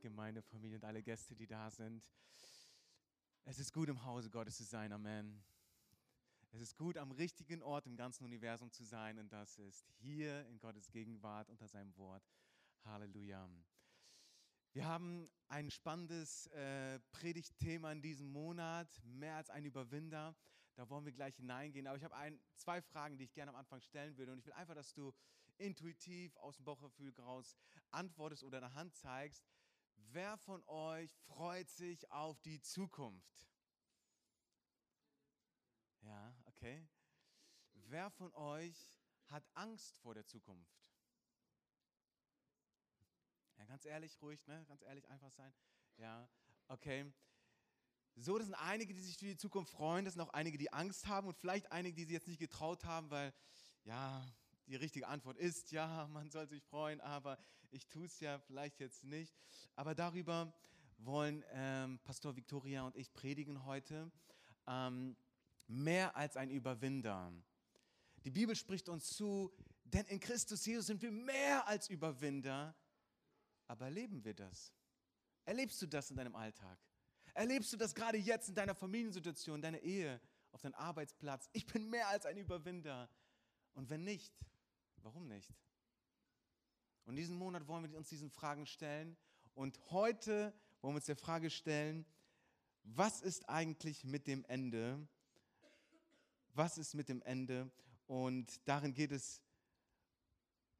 Gemeindefamilie und alle Gäste, die da sind. Es ist gut, im Hause Gottes zu sein. Amen. Es ist gut, am richtigen Ort im ganzen Universum zu sein und das ist hier in Gottes Gegenwart unter seinem Wort. Halleluja. Wir haben ein spannendes äh, Predigtthema in diesem Monat, mehr als ein Überwinder. Da wollen wir gleich hineingehen. Aber ich habe zwei Fragen, die ich gerne am Anfang stellen würde. Und ich will einfach, dass du intuitiv aus dem Bauchgefühl heraus antwortest oder eine Hand zeigst. Wer von euch freut sich auf die Zukunft? Ja, okay. Wer von euch hat Angst vor der Zukunft? Ja, ganz ehrlich, ruhig, ne? Ganz ehrlich, einfach sein. Ja, okay. So, das sind einige, die sich für die Zukunft freuen. Das sind auch einige, die Angst haben und vielleicht einige, die sich jetzt nicht getraut haben, weil, ja, die richtige Antwort ist, ja, man soll sich freuen, aber ich tue es ja vielleicht jetzt nicht. Aber darüber wollen ähm, Pastor Victoria und ich predigen heute. Ähm, mehr als ein Überwinder. Die Bibel spricht uns zu, denn in Christus Jesus sind wir mehr als Überwinder. Aber erleben wir das? Erlebst du das in deinem Alltag? Erlebst du das gerade jetzt in deiner Familiensituation, in deiner Ehe, auf deinem Arbeitsplatz? Ich bin mehr als ein Überwinder. Und wenn nicht, warum nicht? Und diesen Monat wollen wir uns diesen Fragen stellen. Und heute wollen wir uns der Frage stellen, was ist eigentlich mit dem Ende? Was ist mit dem Ende? Und darin geht es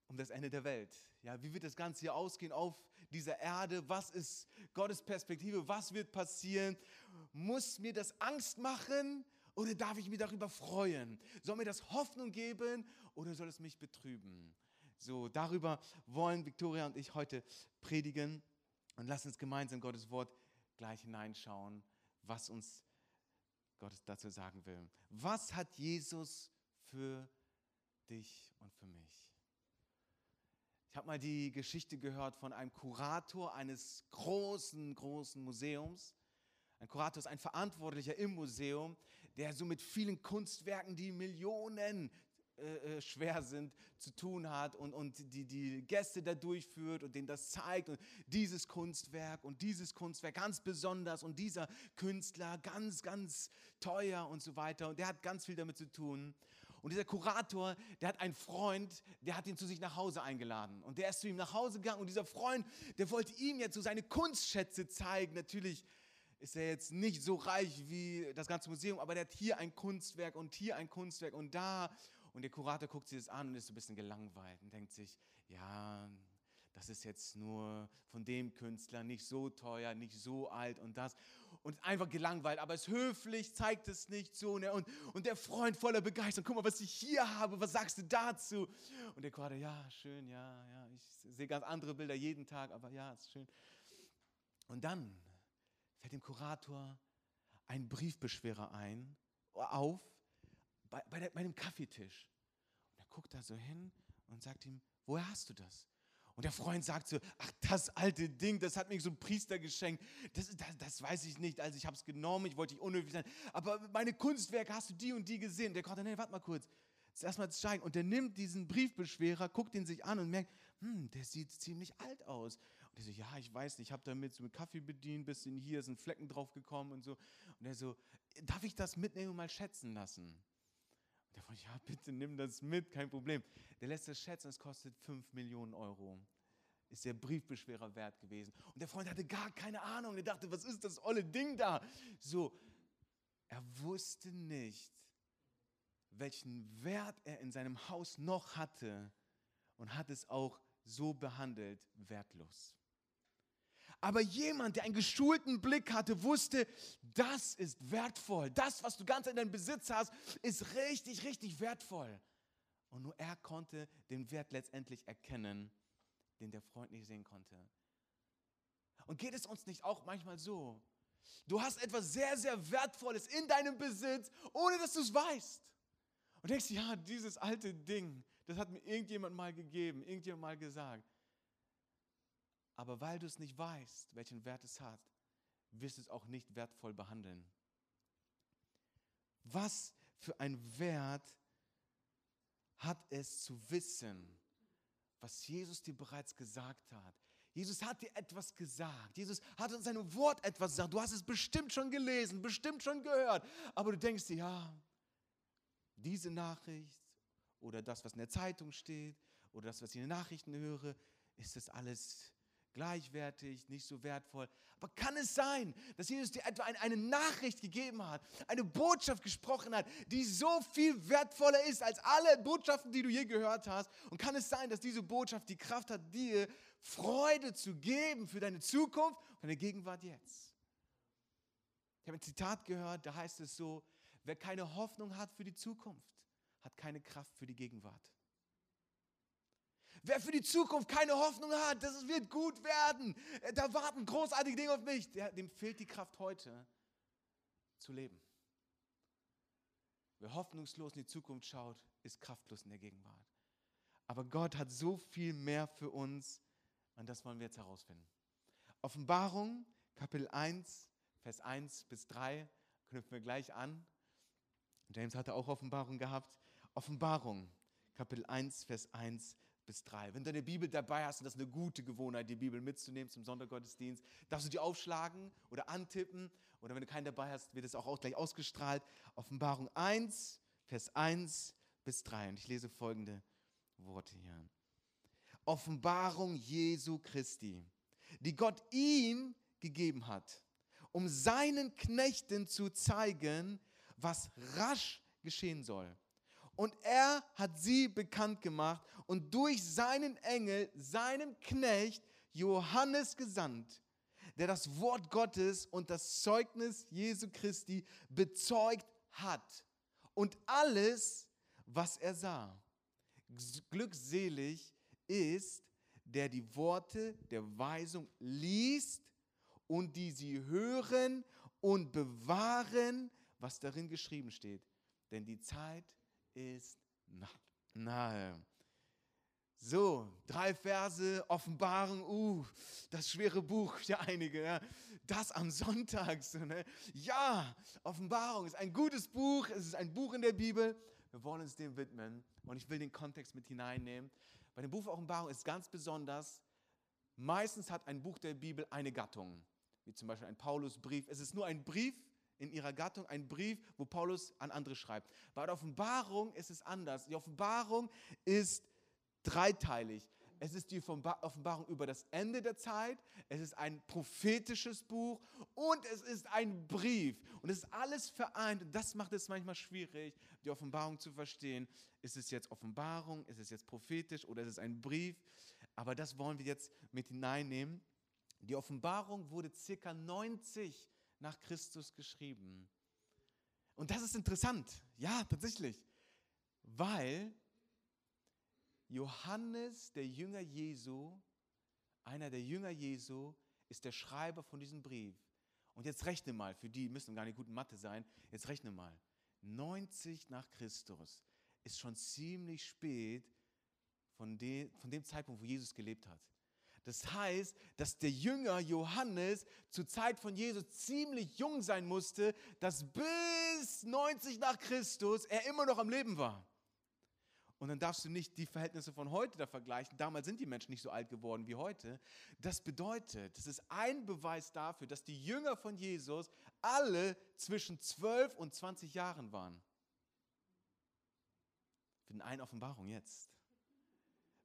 um das Ende der Welt. Ja, wie wird das Ganze hier ausgehen auf dieser Erde? Was ist Gottes Perspektive? Was wird passieren? Muss mir das Angst machen oder darf ich mich darüber freuen? Soll mir das Hoffnung geben oder soll es mich betrüben? So, darüber wollen Viktoria und ich heute predigen und lass uns gemeinsam Gottes Wort gleich hineinschauen, was uns Gott dazu sagen will. Was hat Jesus für dich und für mich? Ich habe mal die Geschichte gehört von einem Kurator eines großen, großen Museums. Ein Kurator ist ein Verantwortlicher im Museum, der so mit vielen Kunstwerken, die Millionen äh, äh, schwer sind, zu tun hat und, und die, die Gäste da durchführt und denen das zeigt und dieses Kunstwerk und dieses Kunstwerk ganz besonders und dieser Künstler ganz, ganz teuer und so weiter und der hat ganz viel damit zu tun. Und dieser Kurator, der hat einen Freund, der hat ihn zu sich nach Hause eingeladen. Und der ist zu ihm nach Hause gegangen. Und dieser Freund, der wollte ihm jetzt so seine Kunstschätze zeigen. Natürlich ist er jetzt nicht so reich wie das ganze Museum, aber der hat hier ein Kunstwerk und hier ein Kunstwerk und da. Und der Kurator guckt sich das an und ist so ein bisschen gelangweilt und denkt sich, ja, das ist jetzt nur von dem Künstler nicht so teuer, nicht so alt und das. Und einfach gelangweilt, aber ist höflich, zeigt es nicht so. Ne? Und, und der Freund voller Begeisterung, guck mal, was ich hier habe, was sagst du dazu? Und der Kurator, ja, schön, ja, ja, ich sehe ganz andere Bilder jeden Tag, aber ja, ist schön. Und dann fällt dem Kurator ein Briefbeschwerer ein, auf, bei, bei, der, bei dem Kaffeetisch. Und er guckt da so hin und sagt ihm, woher hast du das? Und der Freund sagt so, ach, das alte Ding, das hat mir so ein Priester geschenkt. Das, das, das weiß ich nicht, also ich habe es genommen, ich wollte nicht unhöflich sein. Aber meine Kunstwerke, hast du die und die gesehen? Der kommt, nee, warte mal kurz. Erstmal zeigen. Und der nimmt diesen Briefbeschwerer, guckt ihn sich an und merkt, hm, der sieht ziemlich alt aus. Er so, ja, ich weiß nicht, ich habe damit so mit Kaffee bedient, bisschen hier sind Flecken drauf gekommen und so. Und er so, darf ich das mitnehmen und mal schätzen lassen? Und der Freund, ja, bitte nimm das mit, kein Problem. Der lässt das schätzen, es kostet 5 Millionen Euro. Ist der Briefbeschwerer wert gewesen. Und der Freund hatte gar keine Ahnung. Er dachte, was ist das olle Ding da? So, er wusste nicht, welchen Wert er in seinem Haus noch hatte und hat es auch so behandelt, wertlos. Aber jemand, der einen geschulten Blick hatte, wusste, das ist wertvoll. Das, was du ganz in deinem Besitz hast, ist richtig, richtig wertvoll. Und nur er konnte den Wert letztendlich erkennen, den der Freund nicht sehen konnte. Und geht es uns nicht auch manchmal so? Du hast etwas sehr, sehr Wertvolles in deinem Besitz, ohne dass du es weißt. Und denkst, ja, dieses alte Ding, das hat mir irgendjemand mal gegeben, irgendjemand mal gesagt. Aber weil du es nicht weißt, welchen Wert es hat, wirst du es auch nicht wertvoll behandeln. Was für ein Wert hat es zu wissen, was Jesus dir bereits gesagt hat. Jesus hat dir etwas gesagt. Jesus hat uns seinem Wort etwas gesagt. Du hast es bestimmt schon gelesen, bestimmt schon gehört. Aber du denkst dir, ja, diese Nachricht oder das, was in der Zeitung steht oder das, was ich in den Nachrichten höre, ist das alles gleichwertig, nicht so wertvoll. Aber kann es sein, dass Jesus dir etwa eine Nachricht gegeben hat, eine Botschaft gesprochen hat, die so viel wertvoller ist als alle Botschaften, die du je gehört hast? Und kann es sein, dass diese Botschaft die Kraft hat, dir Freude zu geben für deine Zukunft und deine Gegenwart jetzt? Ich habe ein Zitat gehört, da heißt es so, wer keine Hoffnung hat für die Zukunft, hat keine Kraft für die Gegenwart. Wer für die Zukunft keine Hoffnung hat, dass es wird gut werden, äh, da warten großartige Dinge auf mich, dem fehlt die Kraft heute zu leben. Wer hoffnungslos in die Zukunft schaut, ist kraftlos in der Gegenwart. Aber Gott hat so viel mehr für uns und das wollen wir jetzt herausfinden. Offenbarung, Kapitel 1, Vers 1 bis 3, knüpfen wir gleich an. James hatte auch Offenbarung gehabt. Offenbarung, Kapitel 1, Vers 1 bis 3. Wenn du deine Bibel dabei hast, und das ist eine gute Gewohnheit, die Bibel mitzunehmen zum Sonntaggottesdienst, darfst du die aufschlagen oder antippen. Oder wenn du keinen dabei hast, wird es auch gleich ausgestrahlt. Offenbarung 1, Vers 1 bis 3. Und ich lese folgende Worte hier. Offenbarung Jesu Christi, die Gott ihm gegeben hat, um seinen Knechten zu zeigen, was rasch geschehen soll. Und er hat sie bekannt gemacht und durch seinen Engel, seinem Knecht Johannes gesandt, der das Wort Gottes und das Zeugnis Jesu Christi bezeugt hat. Und alles, was er sah. Glückselig ist, der die Worte der Weisung liest und die sie hören und bewahren, was darin geschrieben steht. Denn die Zeit ist nahe. So, drei Verse, Offenbarung, uh, das schwere Buch für einige. Ja. Das am Sonntag. So, ne? Ja, Offenbarung ist ein gutes Buch, es ist ein Buch in der Bibel. Wir wollen uns dem widmen und ich will den Kontext mit hineinnehmen. Bei dem Buch Offenbarung ist ganz besonders, meistens hat ein Buch der Bibel eine Gattung, wie zum Beispiel ein Paulusbrief. Es ist nur ein Brief in ihrer Gattung, ein Brief, wo Paulus an andere schreibt. Bei der Offenbarung ist es anders. Die Offenbarung ist dreiteilig. Es ist die Offenbarung über das Ende der Zeit, es ist ein prophetisches Buch und es ist ein Brief. Und es ist alles vereint und das macht es manchmal schwierig, die Offenbarung zu verstehen. Ist es jetzt Offenbarung, ist es jetzt prophetisch oder ist es ein Brief? Aber das wollen wir jetzt mit hineinnehmen. Die Offenbarung wurde circa 90 nach Christus geschrieben. Und das ist interessant, ja, tatsächlich, weil Johannes, der Jünger Jesu, einer der Jünger Jesu, ist der Schreiber von diesem Brief. Und jetzt rechne mal, für die müssen gar nicht gut in Mathe sein, jetzt rechne mal. 90 nach Christus ist schon ziemlich spät von, von dem Zeitpunkt, wo Jesus gelebt hat. Das heißt, dass der Jünger Johannes zur Zeit von Jesus ziemlich jung sein musste, dass bis 90 nach Christus er immer noch am Leben war. Und dann darfst du nicht die Verhältnisse von heute da vergleichen. Damals sind die Menschen nicht so alt geworden wie heute. Das bedeutet, das ist ein Beweis dafür, dass die Jünger von Jesus alle zwischen 12 und 20 Jahren waren. Für den einen Offenbarung jetzt.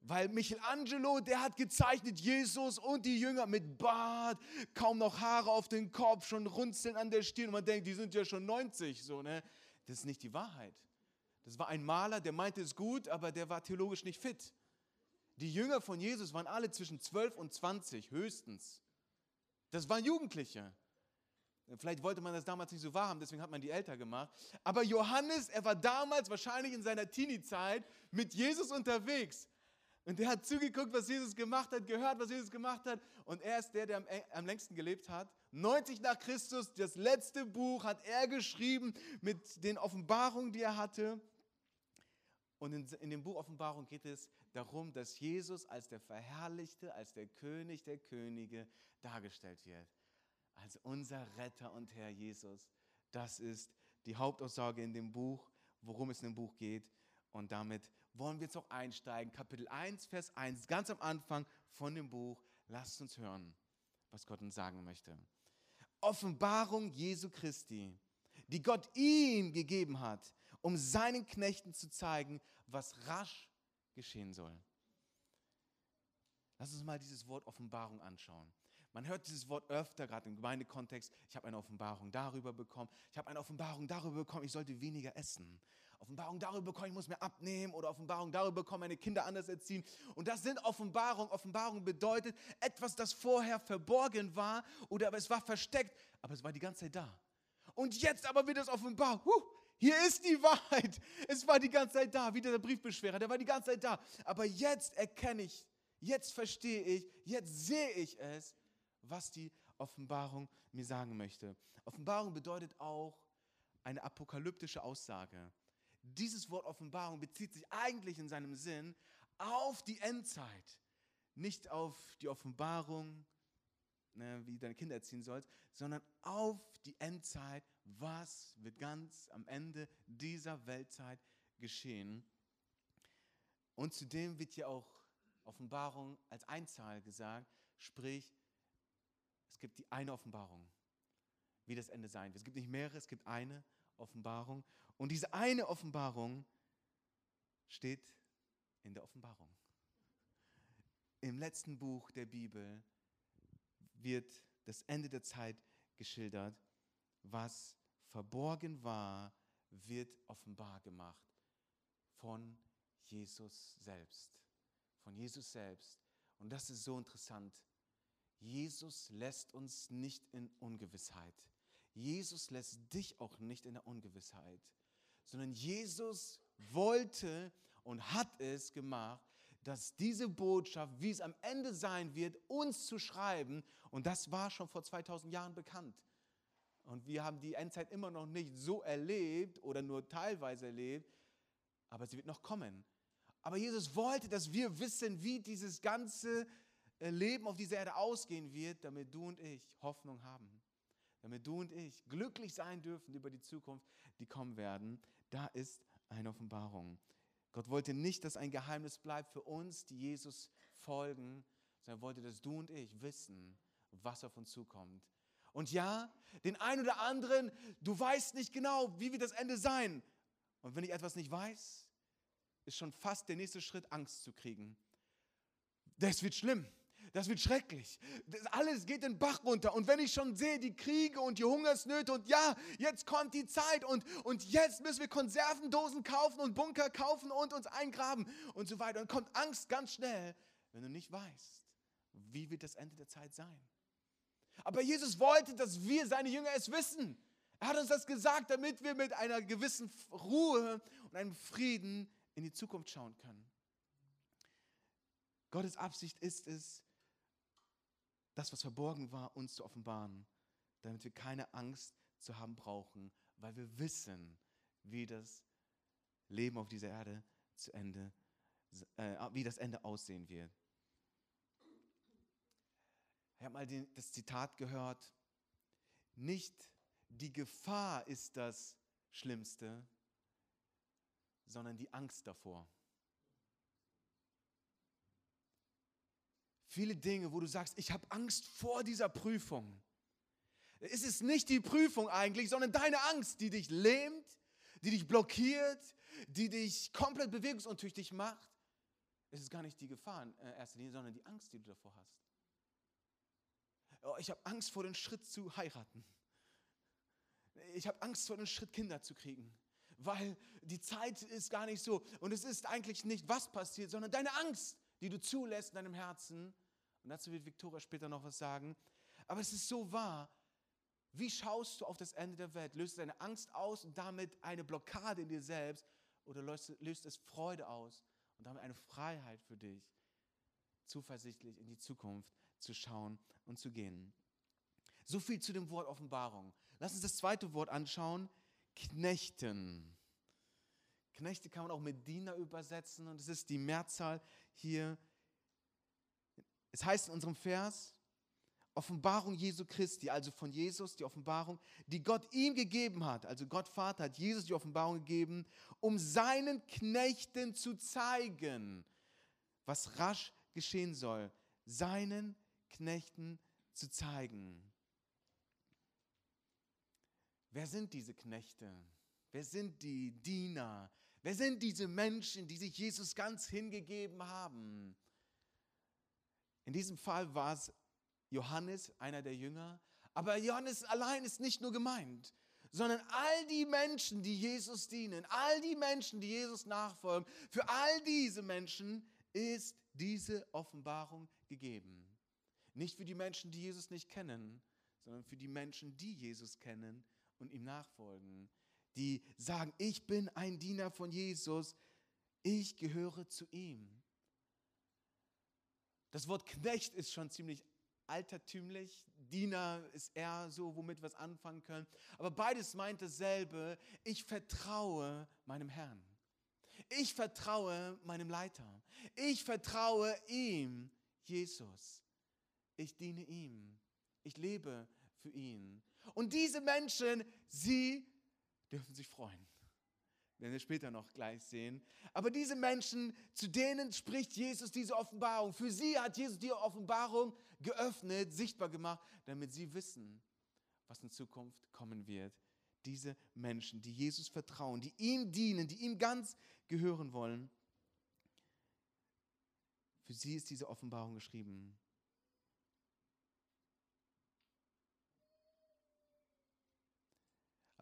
Weil Michelangelo, der hat gezeichnet Jesus und die Jünger mit Bart, kaum noch Haare auf den Kopf, schon runzeln an der Stirn. Und man denkt, die sind ja schon 90, so, ne? Das ist nicht die Wahrheit. Das war ein Maler, der meinte es gut, aber der war theologisch nicht fit. Die Jünger von Jesus waren alle zwischen 12 und 20 höchstens. Das waren Jugendliche. Vielleicht wollte man das damals nicht so wahrhaben, deswegen hat man die älter gemacht. Aber Johannes, er war damals wahrscheinlich in seiner Teenie-Zeit mit Jesus unterwegs. Und der hat zugeguckt, was Jesus gemacht hat, gehört, was Jesus gemacht hat. Und er ist der, der am, am, längsten gelebt hat. 90 nach Christus, das letzte Buch hat er geschrieben mit den Offenbarungen, die er hatte. Und in, in dem Buch Offenbarung geht es darum, dass Jesus als der Verherrlichte, als der König der Könige dargestellt wird. Als unser Retter und Herr Jesus. Das ist die Hauptaussage in dem Buch, worum es in dem Buch geht. Und damit wollen wir jetzt auch einsteigen. Kapitel 1, Vers 1, ganz am Anfang von dem Buch. Lasst uns hören, was Gott uns sagen möchte. Offenbarung Jesu Christi, die Gott ihm gegeben hat, um seinen Knechten zu zeigen, was rasch geschehen soll. Lass uns mal dieses Wort Offenbarung anschauen. Man hört dieses Wort öfter, gerade im Gemeindekontext. Ich habe eine Offenbarung darüber bekommen. Ich habe eine Offenbarung darüber bekommen, ich sollte weniger essen. Offenbarung darüber bekommen, ich muss mehr abnehmen. Oder Offenbarung darüber bekommen, meine Kinder anders erziehen. Und das sind Offenbarungen. Offenbarung bedeutet etwas, das vorher verborgen war oder es war versteckt, aber es war die ganze Zeit da. Und jetzt aber wird es offenbar. Huh, hier ist die Wahrheit. Es war die ganze Zeit da, wie der Briefbeschwerer, der war die ganze Zeit da. Aber jetzt erkenne ich, jetzt verstehe ich, jetzt sehe ich es was die Offenbarung mir sagen möchte. Offenbarung bedeutet auch eine apokalyptische Aussage. Dieses Wort Offenbarung bezieht sich eigentlich in seinem Sinn auf die Endzeit, nicht auf die Offenbarung, ne, wie du deine Kinder erziehen sollst, sondern auf die Endzeit, was wird ganz am Ende dieser Weltzeit geschehen. Und zudem wird hier auch Offenbarung als Einzahl gesagt, sprich es gibt die eine Offenbarung, wie das Ende sein wird. Es gibt nicht mehrere, es gibt eine Offenbarung. Und diese eine Offenbarung steht in der Offenbarung. Im letzten Buch der Bibel wird das Ende der Zeit geschildert. Was verborgen war, wird offenbar gemacht von Jesus selbst. Von Jesus selbst. Und das ist so interessant. Jesus lässt uns nicht in Ungewissheit. Jesus lässt dich auch nicht in der Ungewissheit, sondern Jesus wollte und hat es gemacht, dass diese Botschaft, wie es am Ende sein wird, uns zu schreiben, und das war schon vor 2000 Jahren bekannt. Und wir haben die Endzeit immer noch nicht so erlebt oder nur teilweise erlebt, aber sie wird noch kommen. Aber Jesus wollte, dass wir wissen, wie dieses ganze äh, Leben auf dieser Erde ausgehen wird, damit du und ich Hoffnung haben. Damit du und ich glücklich sein dürfen über die Zukunft, die kommen werden. Da ist eine Offenbarung. Gott wollte nicht, dass ein Geheimnis bleibt für uns, die Jesus folgen, sondern er wollte, dass du und ich wissen, was auf uns zukommt. Und ja, den einen oder anderen, du weißt nicht genau, wie wird das Ende sein. Und wenn ich etwas nicht weiß, ist schon fast der nächste Schritt, Angst zu kriegen. Das wird schlimm. Das wird schrecklich. Das alles geht den Bach runter. Und wenn ich schon sehe, die Kriege und die Hungersnöte und ja, jetzt kommt die Zeit und, und jetzt müssen wir Konservendosen kaufen und Bunker kaufen und uns eingraben und so weiter. Und kommt Angst ganz schnell, wenn du nicht weißt, wie wird das Ende der Zeit sein. Aber Jesus wollte, dass wir, seine Jünger, es wissen. Er hat uns das gesagt, damit wir mit einer gewissen Ruhe und einem Frieden in die Zukunft schauen können. Gottes Absicht ist es, das, was verborgen war, uns zu offenbaren, damit wir keine Angst zu haben brauchen, weil wir wissen, wie das Leben auf dieser Erde zu Ende, äh, wie das Ende aussehen wird. Ich habe mal den, das Zitat gehört, nicht die Gefahr ist das Schlimmste, sondern die Angst davor. Viele Dinge, wo du sagst, ich habe Angst vor dieser Prüfung. Es ist nicht die Prüfung eigentlich, sondern deine Angst, die dich lähmt, die dich blockiert, die dich komplett bewegungsuntüchtig macht. Es ist gar nicht die Gefahr in erster Linie, sondern die Angst, die du davor hast. Oh, ich habe Angst vor dem Schritt zu heiraten. Ich habe Angst vor dem Schritt, Kinder zu kriegen. Weil die Zeit ist gar nicht so. Und es ist eigentlich nicht, was passiert, sondern deine Angst, die du zulässt in deinem Herzen, und dazu wird Viktoria später noch was sagen. Aber es ist so wahr. Wie schaust du auf das Ende der Welt? Löst es deine Angst aus und damit eine Blockade in dir selbst oder löst, es Freude aus und damit eine Freiheit für dich, zuversichtlich in die Zukunft zu schauen und zu gehen. So viel zu dem Wort Offenbarung. Lass uns das zweite Wort anschauen. Knechten. Knechte kann man auch mit Diener übersetzen und es ist die Mehrzahl hier. Es heißt in unserem Vers, Offenbarung Jesu Christi, also von Jesus, die Offenbarung, die Gott ihm gegeben hat. Also Gott Vater hat Jesus die Offenbarung gegeben, um seinen Knechten zu zeigen, was rasch geschehen soll. Seinen Knechten zu zeigen. Wer sind diese Knechte? Wer sind die Diener? Wer sind diese Menschen, die sich Jesus ganz hingegeben haben? In diesem Fall war es Johannes, einer der Jünger. Aber Johannes allein ist nicht nur gemeint, sondern all die Menschen, die Jesus dienen, all die Menschen, die Jesus nachfolgen, für all diese Menschen ist diese Offenbarung gegeben. Nicht für die Menschen, die Jesus nicht kennen, sondern für die Menschen, die Jesus kennen und ihm nachfolgen, die sagen, ich bin ein Diener von Jesus, ich gehöre zu ihm. Das Wort Knecht ist schon ziemlich altertümlich, Diener ist eher so, womit wir es anfangen können. Aber beides meint dasselbe, ich vertraue meinem Herrn. Ich vertraue meinem Leiter. Ich vertraue ihm, Jesus. Ich diene ihm. Ich lebe für ihn. Und diese Menschen, sie dürfen sich freuen. Werden wir später noch gleich sehen. Aber diese Menschen, zu denen spricht Jesus diese Offenbarung. Für sie hat Jesus die Offenbarung geöffnet, sichtbar gemacht, damit sie wissen, was in Zukunft kommen wird. Diese Menschen, die Jesus vertrauen, die ihm dienen, die ihm ganz gehören wollen. Für sie ist diese Offenbarung geschrieben.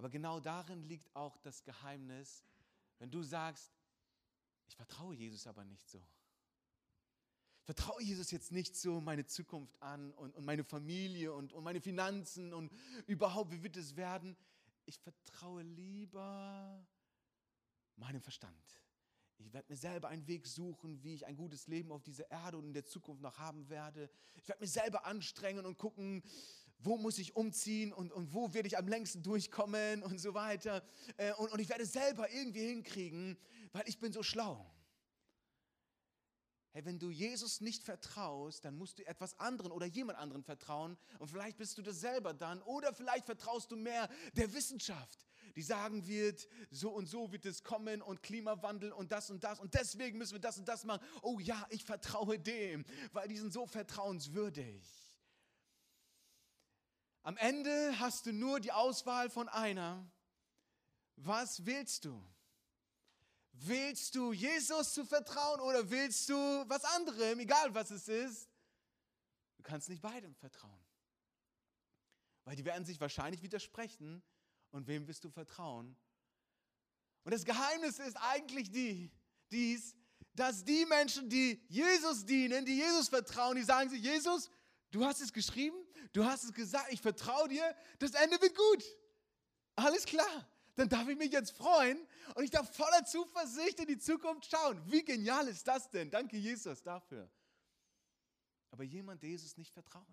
Aber genau darin liegt auch das Geheimnis, wenn du sagst, ich vertraue Jesus aber nicht so. Ich vertraue Jesus jetzt nicht so meine Zukunft an und, und meine Familie und, und meine Finanzen und überhaupt, wie wird es werden. Ich vertraue lieber meinem Verstand. Ich werde mir selber einen Weg suchen, wie ich ein gutes Leben auf dieser Erde und in der Zukunft noch haben werde. Ich werde mich selber anstrengen und gucken, wo muss ich umziehen und, und wo werde ich am längsten durchkommen und so weiter. Äh, und, und ich werde es selber irgendwie hinkriegen, weil ich bin so schlau. Hey, wenn du Jesus nicht vertraust, dann musst du etwas anderen oder jemand anderen vertrauen und vielleicht bist du das selber dann oder vielleicht vertraust du mehr der Wissenschaft, die sagen wird, so und so wird es kommen und Klimawandel und das und das und deswegen müssen wir das und das machen. Oh ja, ich vertraue dem, weil die sind so vertrauenswürdig. Am Ende hast du nur die Auswahl von einer. Was willst du? Willst du Jesus zu vertrauen oder willst du was anderem, egal was es ist? Du kannst nicht beidem vertrauen. Weil die werden sich wahrscheinlich widersprechen. Und wem wirst du vertrauen? Und das Geheimnis ist eigentlich die, dies, dass die Menschen, die Jesus dienen, die Jesus vertrauen, die sagen sich, Jesus, du hast es geschrieben, du hast es gesagt, ich vertraue dir, das Ende wird gut. Alles klar. Dann darf ich mich jetzt freuen und ich darf voller Zuversicht in die Zukunft schauen. Wie genial ist das denn? Danke, Jesus, dafür. Aber jemand, der Jesus nicht vertraut,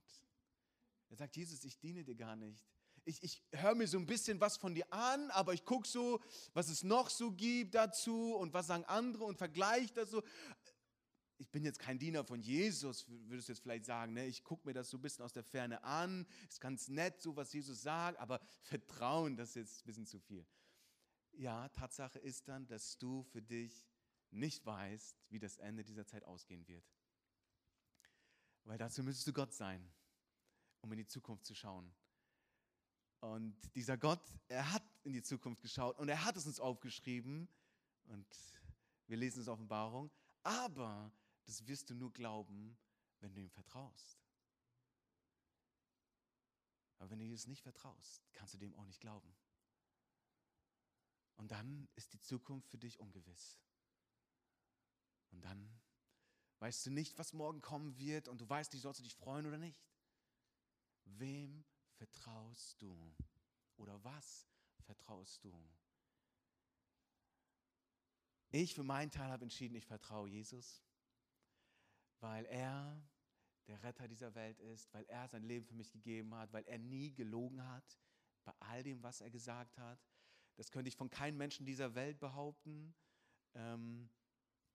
der sagt, Jesus, ich diene dir gar nicht. Ich, ich höre mir so ein bisschen was von dir an, aber ich gucke so, was es noch so gibt dazu und was sagen andere und vergleiche das so ich bin jetzt kein Diener von Jesus, würdest du jetzt vielleicht sagen, ne? ich gucke mir das so ein bisschen aus der Ferne an, ist ganz nett, so was Jesus sagt, aber Vertrauen, das ist jetzt ein bisschen zu viel. Ja, Tatsache ist dann, dass du für dich nicht weißt, wie das Ende dieser Zeit ausgehen wird. Weil dazu müsstest du Gott sein, um in die Zukunft zu schauen. Und dieser Gott, er hat in die Zukunft geschaut und er hat es uns aufgeschrieben und wir lesen es Offenbarung, aber das wirst du nur glauben, wenn du ihm vertraust. Aber wenn du Jesus nicht vertraust, kannst du dem auch nicht glauben. Und dann ist die Zukunft für dich ungewiss. Und dann weißt du nicht, was morgen kommen wird und du weißt nicht, sollst du dich freuen oder nicht. Wem vertraust du? Oder was vertraust du? Ich für meinen Teil habe entschieden, ich vertraue Jesus, weil er der Retter dieser Welt ist, weil er sein Leben für mich gegeben hat, weil er nie gelogen hat bei all dem, was er gesagt hat. Das könnte ich von keinem Menschen dieser Welt behaupten. Ähm,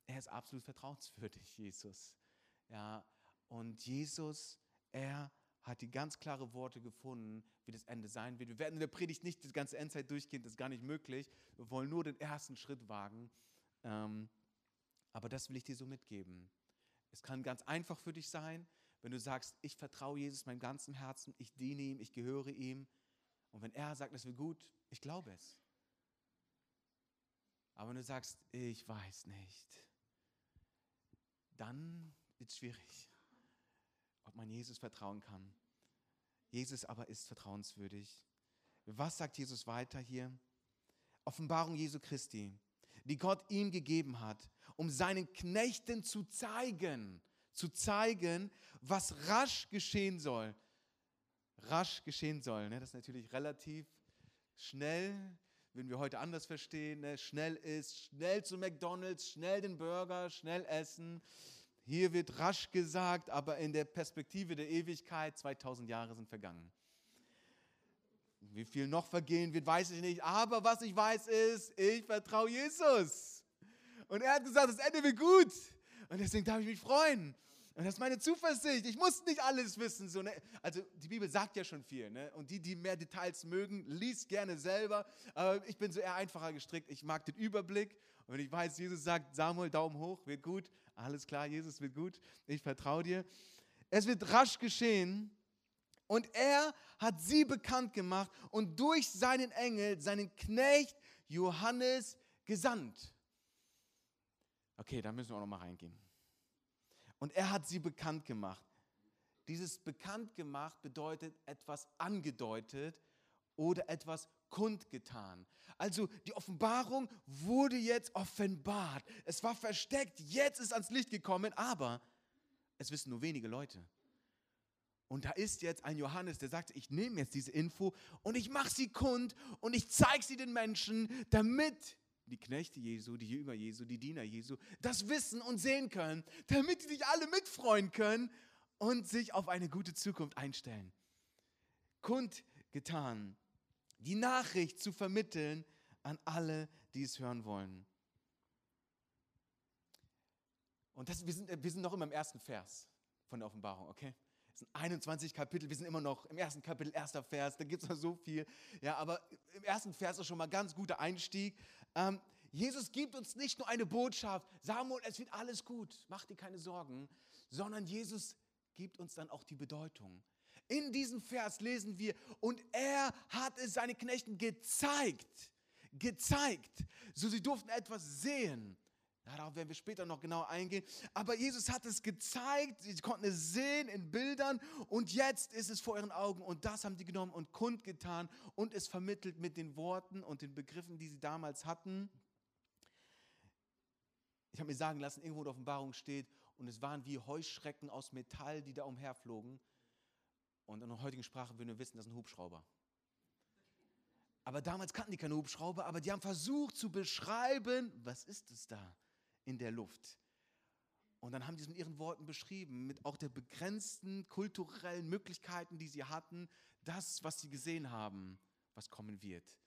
er ist absolut vertrauenswürdig, Jesus. Ja, und Jesus, er hat die ganz klare Worte gefunden, wie das Ende sein wird. Wir werden in der Predigt nicht die ganze Endzeit durchgehen, das ist gar nicht möglich. Wir wollen nur den ersten Schritt wagen. Ähm, aber das will ich dir so mitgeben. Es kann ganz einfach für dich sein, wenn du sagst, ich vertraue Jesus meinem ganzen Herzen, ich diene ihm, ich gehöre ihm. Und wenn er sagt, es wird gut, ich glaube es. Aber wenn du sagst, ich weiß nicht, dann wird es schwierig, ob man Jesus vertrauen kann. Jesus aber ist vertrauenswürdig. Was sagt Jesus weiter hier? Offenbarung Jesu Christi, die Gott ihm gegeben hat, um seinen Knechten zu zeigen, zu zeigen, was rasch geschehen soll. Rasch geschehen soll. Ne? Das ist natürlich relativ schnell, würden wir heute anders verstehen. Ne? Schnell ist, schnell zu McDonald's, schnell den Burger, schnell essen. Hier wird rasch gesagt, aber in der Perspektive der Ewigkeit, 2000 Jahre sind vergangen. Wie viel noch vergehen wird, weiß ich nicht. Aber was ich weiß ist, ich vertraue Jesus. Und er hat gesagt, das Ende wird gut. Und deswegen darf ich mich freuen. Und das ist meine Zuversicht. Ich muss nicht alles wissen. So, ne? Also die Bibel sagt ja schon viel. Ne? Und die, die mehr Details mögen, liest gerne selber. Aber ich bin so eher einfacher gestrickt. Ich mag den Überblick. Und ich weiß, Jesus sagt, Samuel, Daumen hoch, wird gut. Alles klar, Jesus wird gut. Ich vertraue dir. Es wird rasch geschehen. Und er hat sie bekannt gemacht und durch seinen Engel, seinen Knecht Johannes gesandt. Okay, da müssen wir auch noch mal reingehen. Und er hat sie bekannt gemacht. Dieses bekannt gemacht bedeutet etwas angedeutet oder etwas kundgetan. Also die Offenbarung wurde jetzt offenbart. Es war versteckt, jetzt ist ans Licht gekommen, aber es wissen nur wenige Leute. Und da ist jetzt ein Johannes, der sagt, ich nehme jetzt diese Info und ich mache sie kund und ich zeige sie den Menschen, damit die Knechte Jesu, die Jünger Jesu, die Diener Jesu, das wissen und sehen können, damit sie sich alle mitfreuen können und sich auf eine gute Zukunft einstellen. Kundgetan, die Nachricht zu vermitteln an alle, die es hören wollen. Und das, wir, sind, wir sind noch immer im ersten Vers von der Offenbarung, okay? Es sind 21 Kapitel, wir sind immer noch im ersten Kapitel, erster Vers, da gibt es noch so viel. Ja, aber im ersten Vers ist schon mal ganz guter Einstieg. Ähm, Jesus gibt uns nicht nur eine Botschaft, Samuel, es wird alles gut, mach dir keine Sorgen, sondern Jesus gibt uns dann auch die Bedeutung. In diesem Vers lesen wir, und er hat es seinen Knechten gezeigt, gezeigt, so sie durften etwas sehen. Darauf werden wir später noch genauer eingehen. Aber Jesus hat es gezeigt, sie konnten es sehen in Bildern und jetzt ist es vor ihren Augen und das haben die genommen und kundgetan und es vermittelt mit den Worten und den Begriffen, die sie damals hatten. Ich habe mir sagen lassen, irgendwo in der Offenbarung steht und es waren wie Heuschrecken aus Metall, die da umherflogen. Und in der heutigen Sprache würden wir wissen, das ist ein Hubschrauber. Aber damals kannten die keine Hubschrauber, aber die haben versucht zu beschreiben, was ist es da? In der Luft. Und dann haben die es mit ihren Worten beschrieben, mit auch der begrenzten kulturellen Möglichkeiten, die sie hatten, das, was sie gesehen haben, was kommen wird.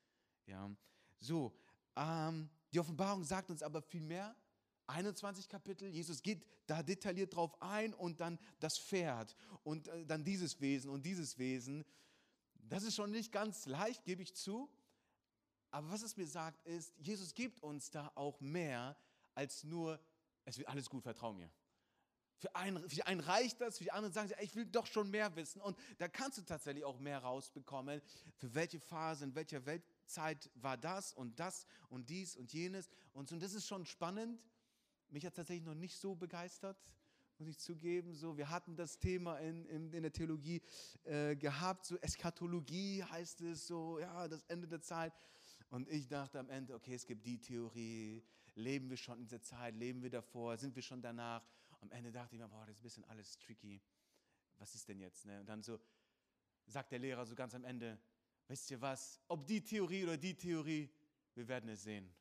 Ja. So, ähm, die Offenbarung sagt uns aber viel mehr. 21 Kapitel, Jesus geht da detailliert drauf ein und dann das Pferd und äh, dann dieses Wesen und dieses Wesen. Das ist schon nicht ganz leicht, gebe ich zu. Aber was es mir sagt, ist, Jesus gibt uns da auch mehr, als nur, es wird alles gut, vertrau mir. Für einen, für einen reicht das, für die anderen sagen sie, ich will doch schon mehr wissen. Und da kannst du tatsächlich auch mehr rausbekommen, für welche Phase, in welcher Weltzeit war das und das und dies und jenes. Und, so. und das ist schon spannend. Mich hat tatsächlich noch nicht so begeistert, muss ich zugeben. So, wir hatten das Thema in, in, in der Theologie äh, gehabt, so Eschatologie heißt es, so, ja, das Ende der Zeit. Und ich dachte am Ende, okay, es gibt die Theorie, Leben wir schon in dieser Zeit? Leben wir davor? Sind wir schon danach? Am Ende dachte ich mir, boah, das ist ein bisschen alles tricky. Was ist denn jetzt? Ne? Und dann so sagt der Lehrer so ganz am Ende, wisst ihr was? Ob die Theorie oder die Theorie, wir werden es sehen.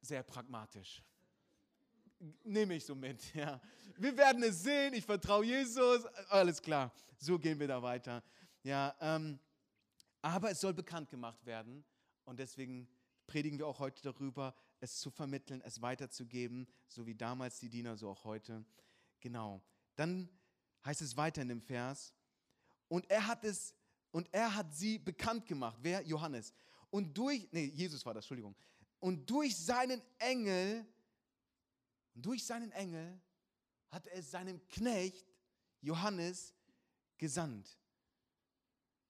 sehr pragmatisch. Nehme ich so mit, ja. Wir werden es sehen, ich vertraue Jesus, alles klar. So gehen wir da weiter. Ja, ähm, aber es soll bekannt gemacht werden und deswegen predigen wir auch heute darüber, es zu vermitteln, es weiterzugeben, so wie damals die Diener, so auch heute. Genau. Dann heißt es weiter in dem Vers, und er hat es, und er hat sie bekannt gemacht. Wer? Johannes. Und durch, nee, Jesus war das, Entschuldigung. Und durch seinen Engel, durch seinen Engel hat er seinem Knecht Johannes gesandt.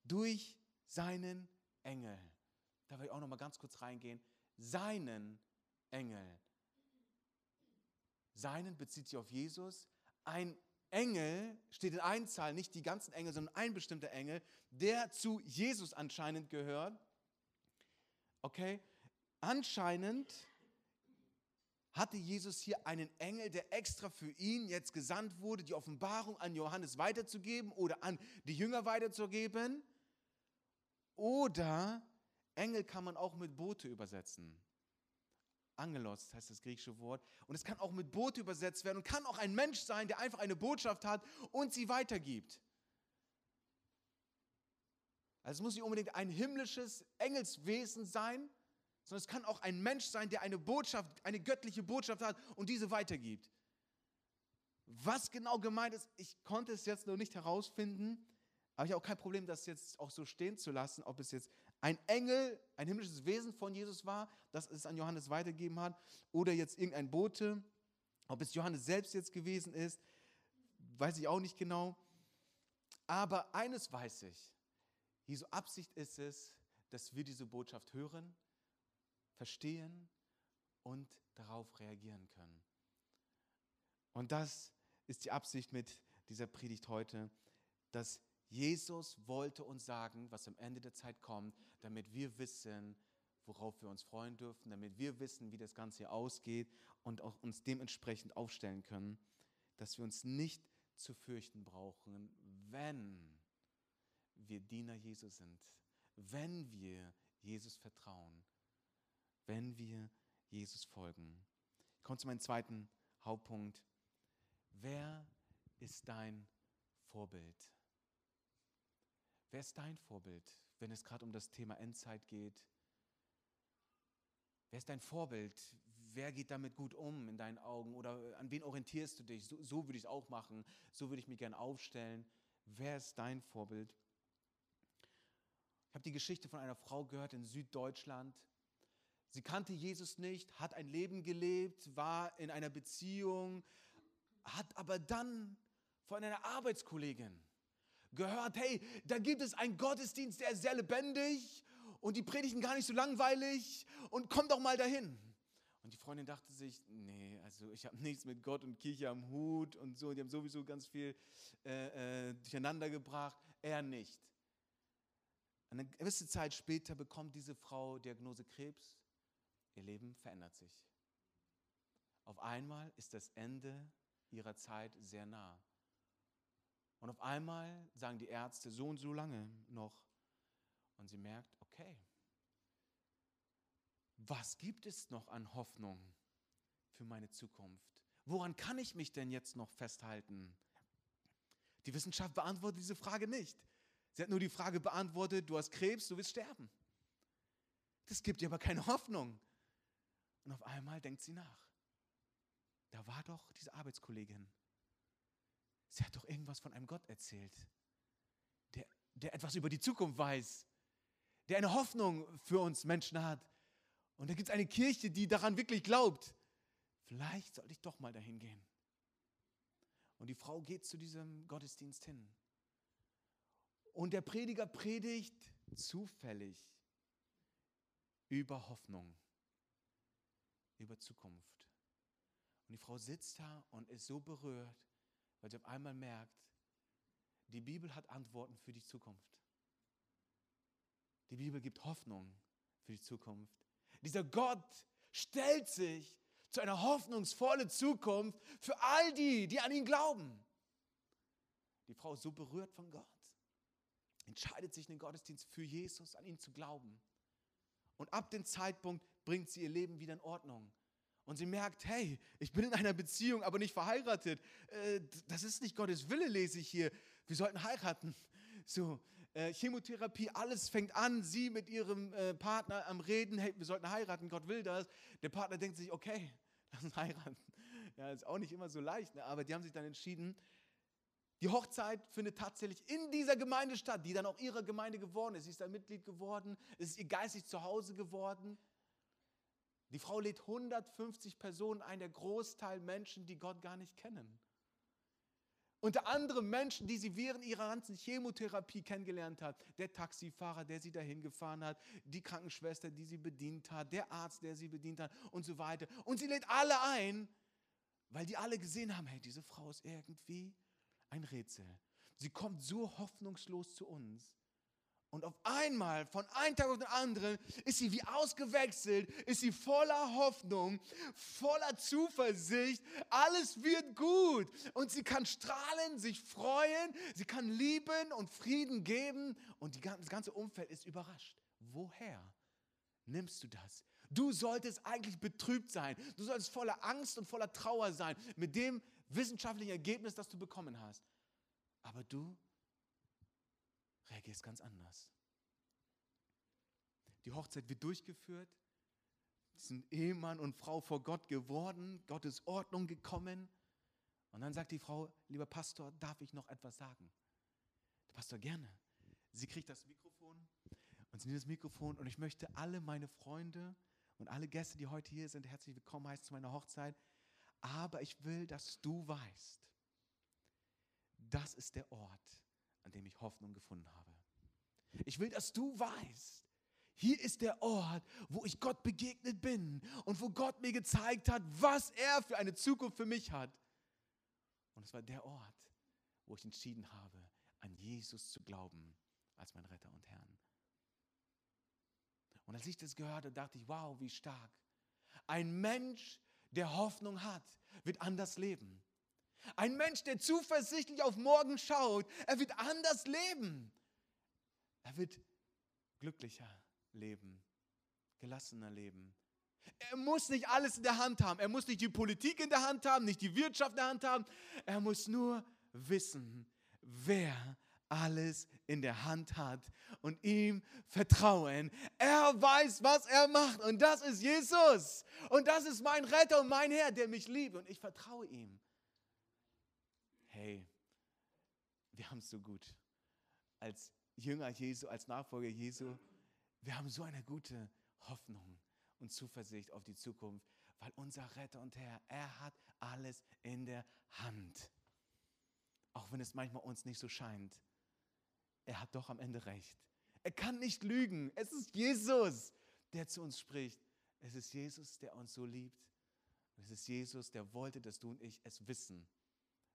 Durch seinen Engel. Da will ich auch noch mal ganz kurz reingehen. Seinen Engel. Seinen bezieht sich auf Jesus. Ein Engel steht in Einzahl, nicht die ganzen Engel, sondern ein bestimmter Engel, der zu Jesus anscheinend gehört. Okay? Anscheinend hatte Jesus hier einen Engel, der extra für ihn jetzt gesandt wurde, die Offenbarung an Johannes weiterzugeben oder an die Jünger weiterzugeben. Oder Engel kann man auch mit Boote übersetzen. Angelos heißt das griechische Wort. Und es kann auch mit Boote übersetzt werden und kann auch ein Mensch sein, der einfach eine Botschaft hat und sie weitergibt. Also es muss nicht unbedingt ein himmlisches Engelswesen sein, sondern es kann auch ein Mensch sein, der eine Botschaft, eine göttliche Botschaft hat und diese weitergibt. Was genau gemeint ist, ich konnte es jetzt noch nicht herausfinden, aber ich habe auch kein Problem, das jetzt auch so stehen zu lassen, ob es jetzt ein Engel, ein himmlisches Wesen von Jesus war, das es an Johannes weitergegeben hat, oder jetzt irgendein Bote, ob es Johannes selbst jetzt gewesen ist, weiß ich auch nicht genau. Aber eines weiß ich, Jesu Absicht ist es, dass wir diese Botschaft hören, verstehen und darauf reagieren können. Und das ist die Absicht mit dieser Predigt heute, dass Jesus wollte uns sagen, was am Ende der Zeit kommt, damit wir wissen, worauf wir uns freuen dürfen, damit wir wissen, wie das Ganze ausgeht und auch uns dementsprechend aufstellen können, dass wir uns nicht zu fürchten brauchen, wenn wir Diener Jesus sind, wenn wir Jesus vertrauen, wenn wir Jesus folgen. Ich komme zu meinem zweiten Hauptpunkt. Wer ist dein Vorbild? Wer ist dein Vorbild, wenn es gerade um das Thema Endzeit geht? Wer ist dein Vorbild? Wer geht damit gut um in deinen Augen? Oder an wen orientierst du dich? So, so würde ich es auch machen. So würde ich mich gerne aufstellen. Wer ist dein Vorbild? Ich habe die Geschichte von einer Frau gehört in Süddeutschland. Sie kannte Jesus nicht, hat ein Leben gelebt, war in einer Beziehung, hat aber dann von einer Arbeitskollegin gehört, hey, da gibt es einen Gottesdienst, der ist sehr lebendig und die predigen gar nicht so langweilig und komm doch mal dahin. Und die Freundin dachte sich, nee, also ich habe nichts mit Gott und Kirche am Hut und so, die haben sowieso ganz viel äh, äh, durcheinander gebracht, er nicht. Eine gewisse Zeit später bekommt diese Frau Diagnose Krebs, ihr Leben verändert sich. Auf einmal ist das Ende ihrer Zeit sehr nah. Und auf einmal sagen die Ärzte so und so lange noch. Und sie merkt, okay, was gibt es noch an Hoffnung für meine Zukunft? Woran kann ich mich denn jetzt noch festhalten? Die Wissenschaft beantwortet diese Frage nicht. Sie hat nur die Frage beantwortet, du hast Krebs, du wirst sterben. Das gibt ihr aber keine Hoffnung. Und auf einmal denkt sie nach. Da war doch diese Arbeitskollegin. Sie hat doch irgendwas von einem Gott erzählt, der, der etwas über die Zukunft weiß, der eine Hoffnung für uns Menschen hat. Und da gibt es eine Kirche, die daran wirklich glaubt. Vielleicht sollte ich doch mal dahin gehen. Und die Frau geht zu diesem Gottesdienst hin. Und der Prediger predigt zufällig über Hoffnung, über Zukunft. Und die Frau sitzt da und ist so berührt weil sie auf einmal merkt, die Bibel hat Antworten für die Zukunft. Die Bibel gibt Hoffnung für die Zukunft. Dieser Gott stellt sich zu einer hoffnungsvollen Zukunft für all die, die an ihn glauben. Die Frau ist so berührt von Gott, entscheidet sich in den Gottesdienst für Jesus, an ihn zu glauben. Und ab dem Zeitpunkt bringt sie ihr Leben wieder in Ordnung. Und sie merkt, hey, ich bin in einer Beziehung, aber nicht verheiratet. Äh, das ist nicht Gottes Wille, lese ich hier. Wir sollten heiraten. So, äh, Chemotherapie, alles fängt an, sie mit ihrem äh, Partner am Reden, hey, wir sollten heiraten, Gott will das. Der Partner denkt sich, okay, lass uns heiraten. Ja, ist auch nicht immer so leicht, ne? aber die haben sich dann entschieden, die Hochzeit findet tatsächlich in dieser Gemeinde statt, die dann auch ihre Gemeinde geworden ist. Sie ist ein Mitglied geworden, es ist ihr geistig zu Hause geworden. Die Frau lädt 150 Personen ein, der Großteil Menschen, die Gott gar nicht kennen. Unter anderem Menschen, die sie während ihrer ganzen Chemotherapie kennengelernt hat. Der Taxifahrer, der sie dahin gefahren hat, die Krankenschwester, die sie bedient hat, der Arzt, der sie bedient hat und so weiter. Und sie lädt alle ein, weil die alle gesehen haben, hey, diese Frau ist irgendwie ein Rätsel. Sie kommt so hoffnungslos zu uns. Und auf einmal, von einem Tag auf den anderen, ist sie wie ausgewechselt, ist sie voller Hoffnung, voller Zuversicht. Alles wird gut. Und sie kann strahlen, sich freuen, sie kann lieben und Frieden geben. Und die, das ganze Umfeld ist überrascht. Woher nimmst du das? Du solltest eigentlich betrübt sein. Du solltest voller Angst und voller Trauer sein mit dem wissenschaftlichen Ergebnis, das du bekommen hast. Aber du reagierst ganz anders. Die Hochzeit wird durchgeführt. Sind Ehemann und Frau vor Gott geworden, Gottes Ordnung gekommen. Und dann sagt die Frau, lieber Pastor, darf ich noch etwas sagen? Der Pastor, gerne. Sie kriegt das Mikrofon und sie nimmt das Mikrofon und ich möchte alle meine Freunde und alle Gäste, die heute hier sind, herzlich willkommen heißen zu meiner Hochzeit. Aber ich will, dass du weißt, das ist der Ort, an dem ich Hoffnung gefunden habe. Ich will, dass du weißt, hier ist der Ort, wo ich Gott begegnet bin und wo Gott mir gezeigt hat, was er für eine Zukunft für mich hat. Und es war der Ort, wo ich entschieden habe, an Jesus zu glauben als mein Retter und Herrn. Und als ich das gehörte, dachte ich, wow, wie stark. Ein Mensch, der Hoffnung hat, wird anders leben. Ein Mensch, der zuversichtlich auf morgen schaut, er wird anders leben. Er wird glücklicher leben, gelassener leben. Er muss nicht alles in der Hand haben. Er muss nicht die Politik in der Hand haben, nicht die Wirtschaft in der Hand haben. Er muss nur wissen, wer alles in der Hand hat und ihm vertrauen. Er weiß, was er macht und das ist Jesus. Und das ist mein Retter und mein Herr, der mich liebt und ich vertraue ihm hey, wir haben es so gut. Als Jünger Jesu, als Nachfolger Jesu, wir haben so eine gute Hoffnung und Zuversicht auf die Zukunft, weil unser Retter und Herr, er hat alles in der Hand. Auch wenn es manchmal uns nicht so scheint. Er hat doch am Ende recht. Er kann nicht lügen. Es ist Jesus, der zu uns spricht. Es ist Jesus, der uns so liebt. es ist Jesus, der wollte, dass du und ich es wissen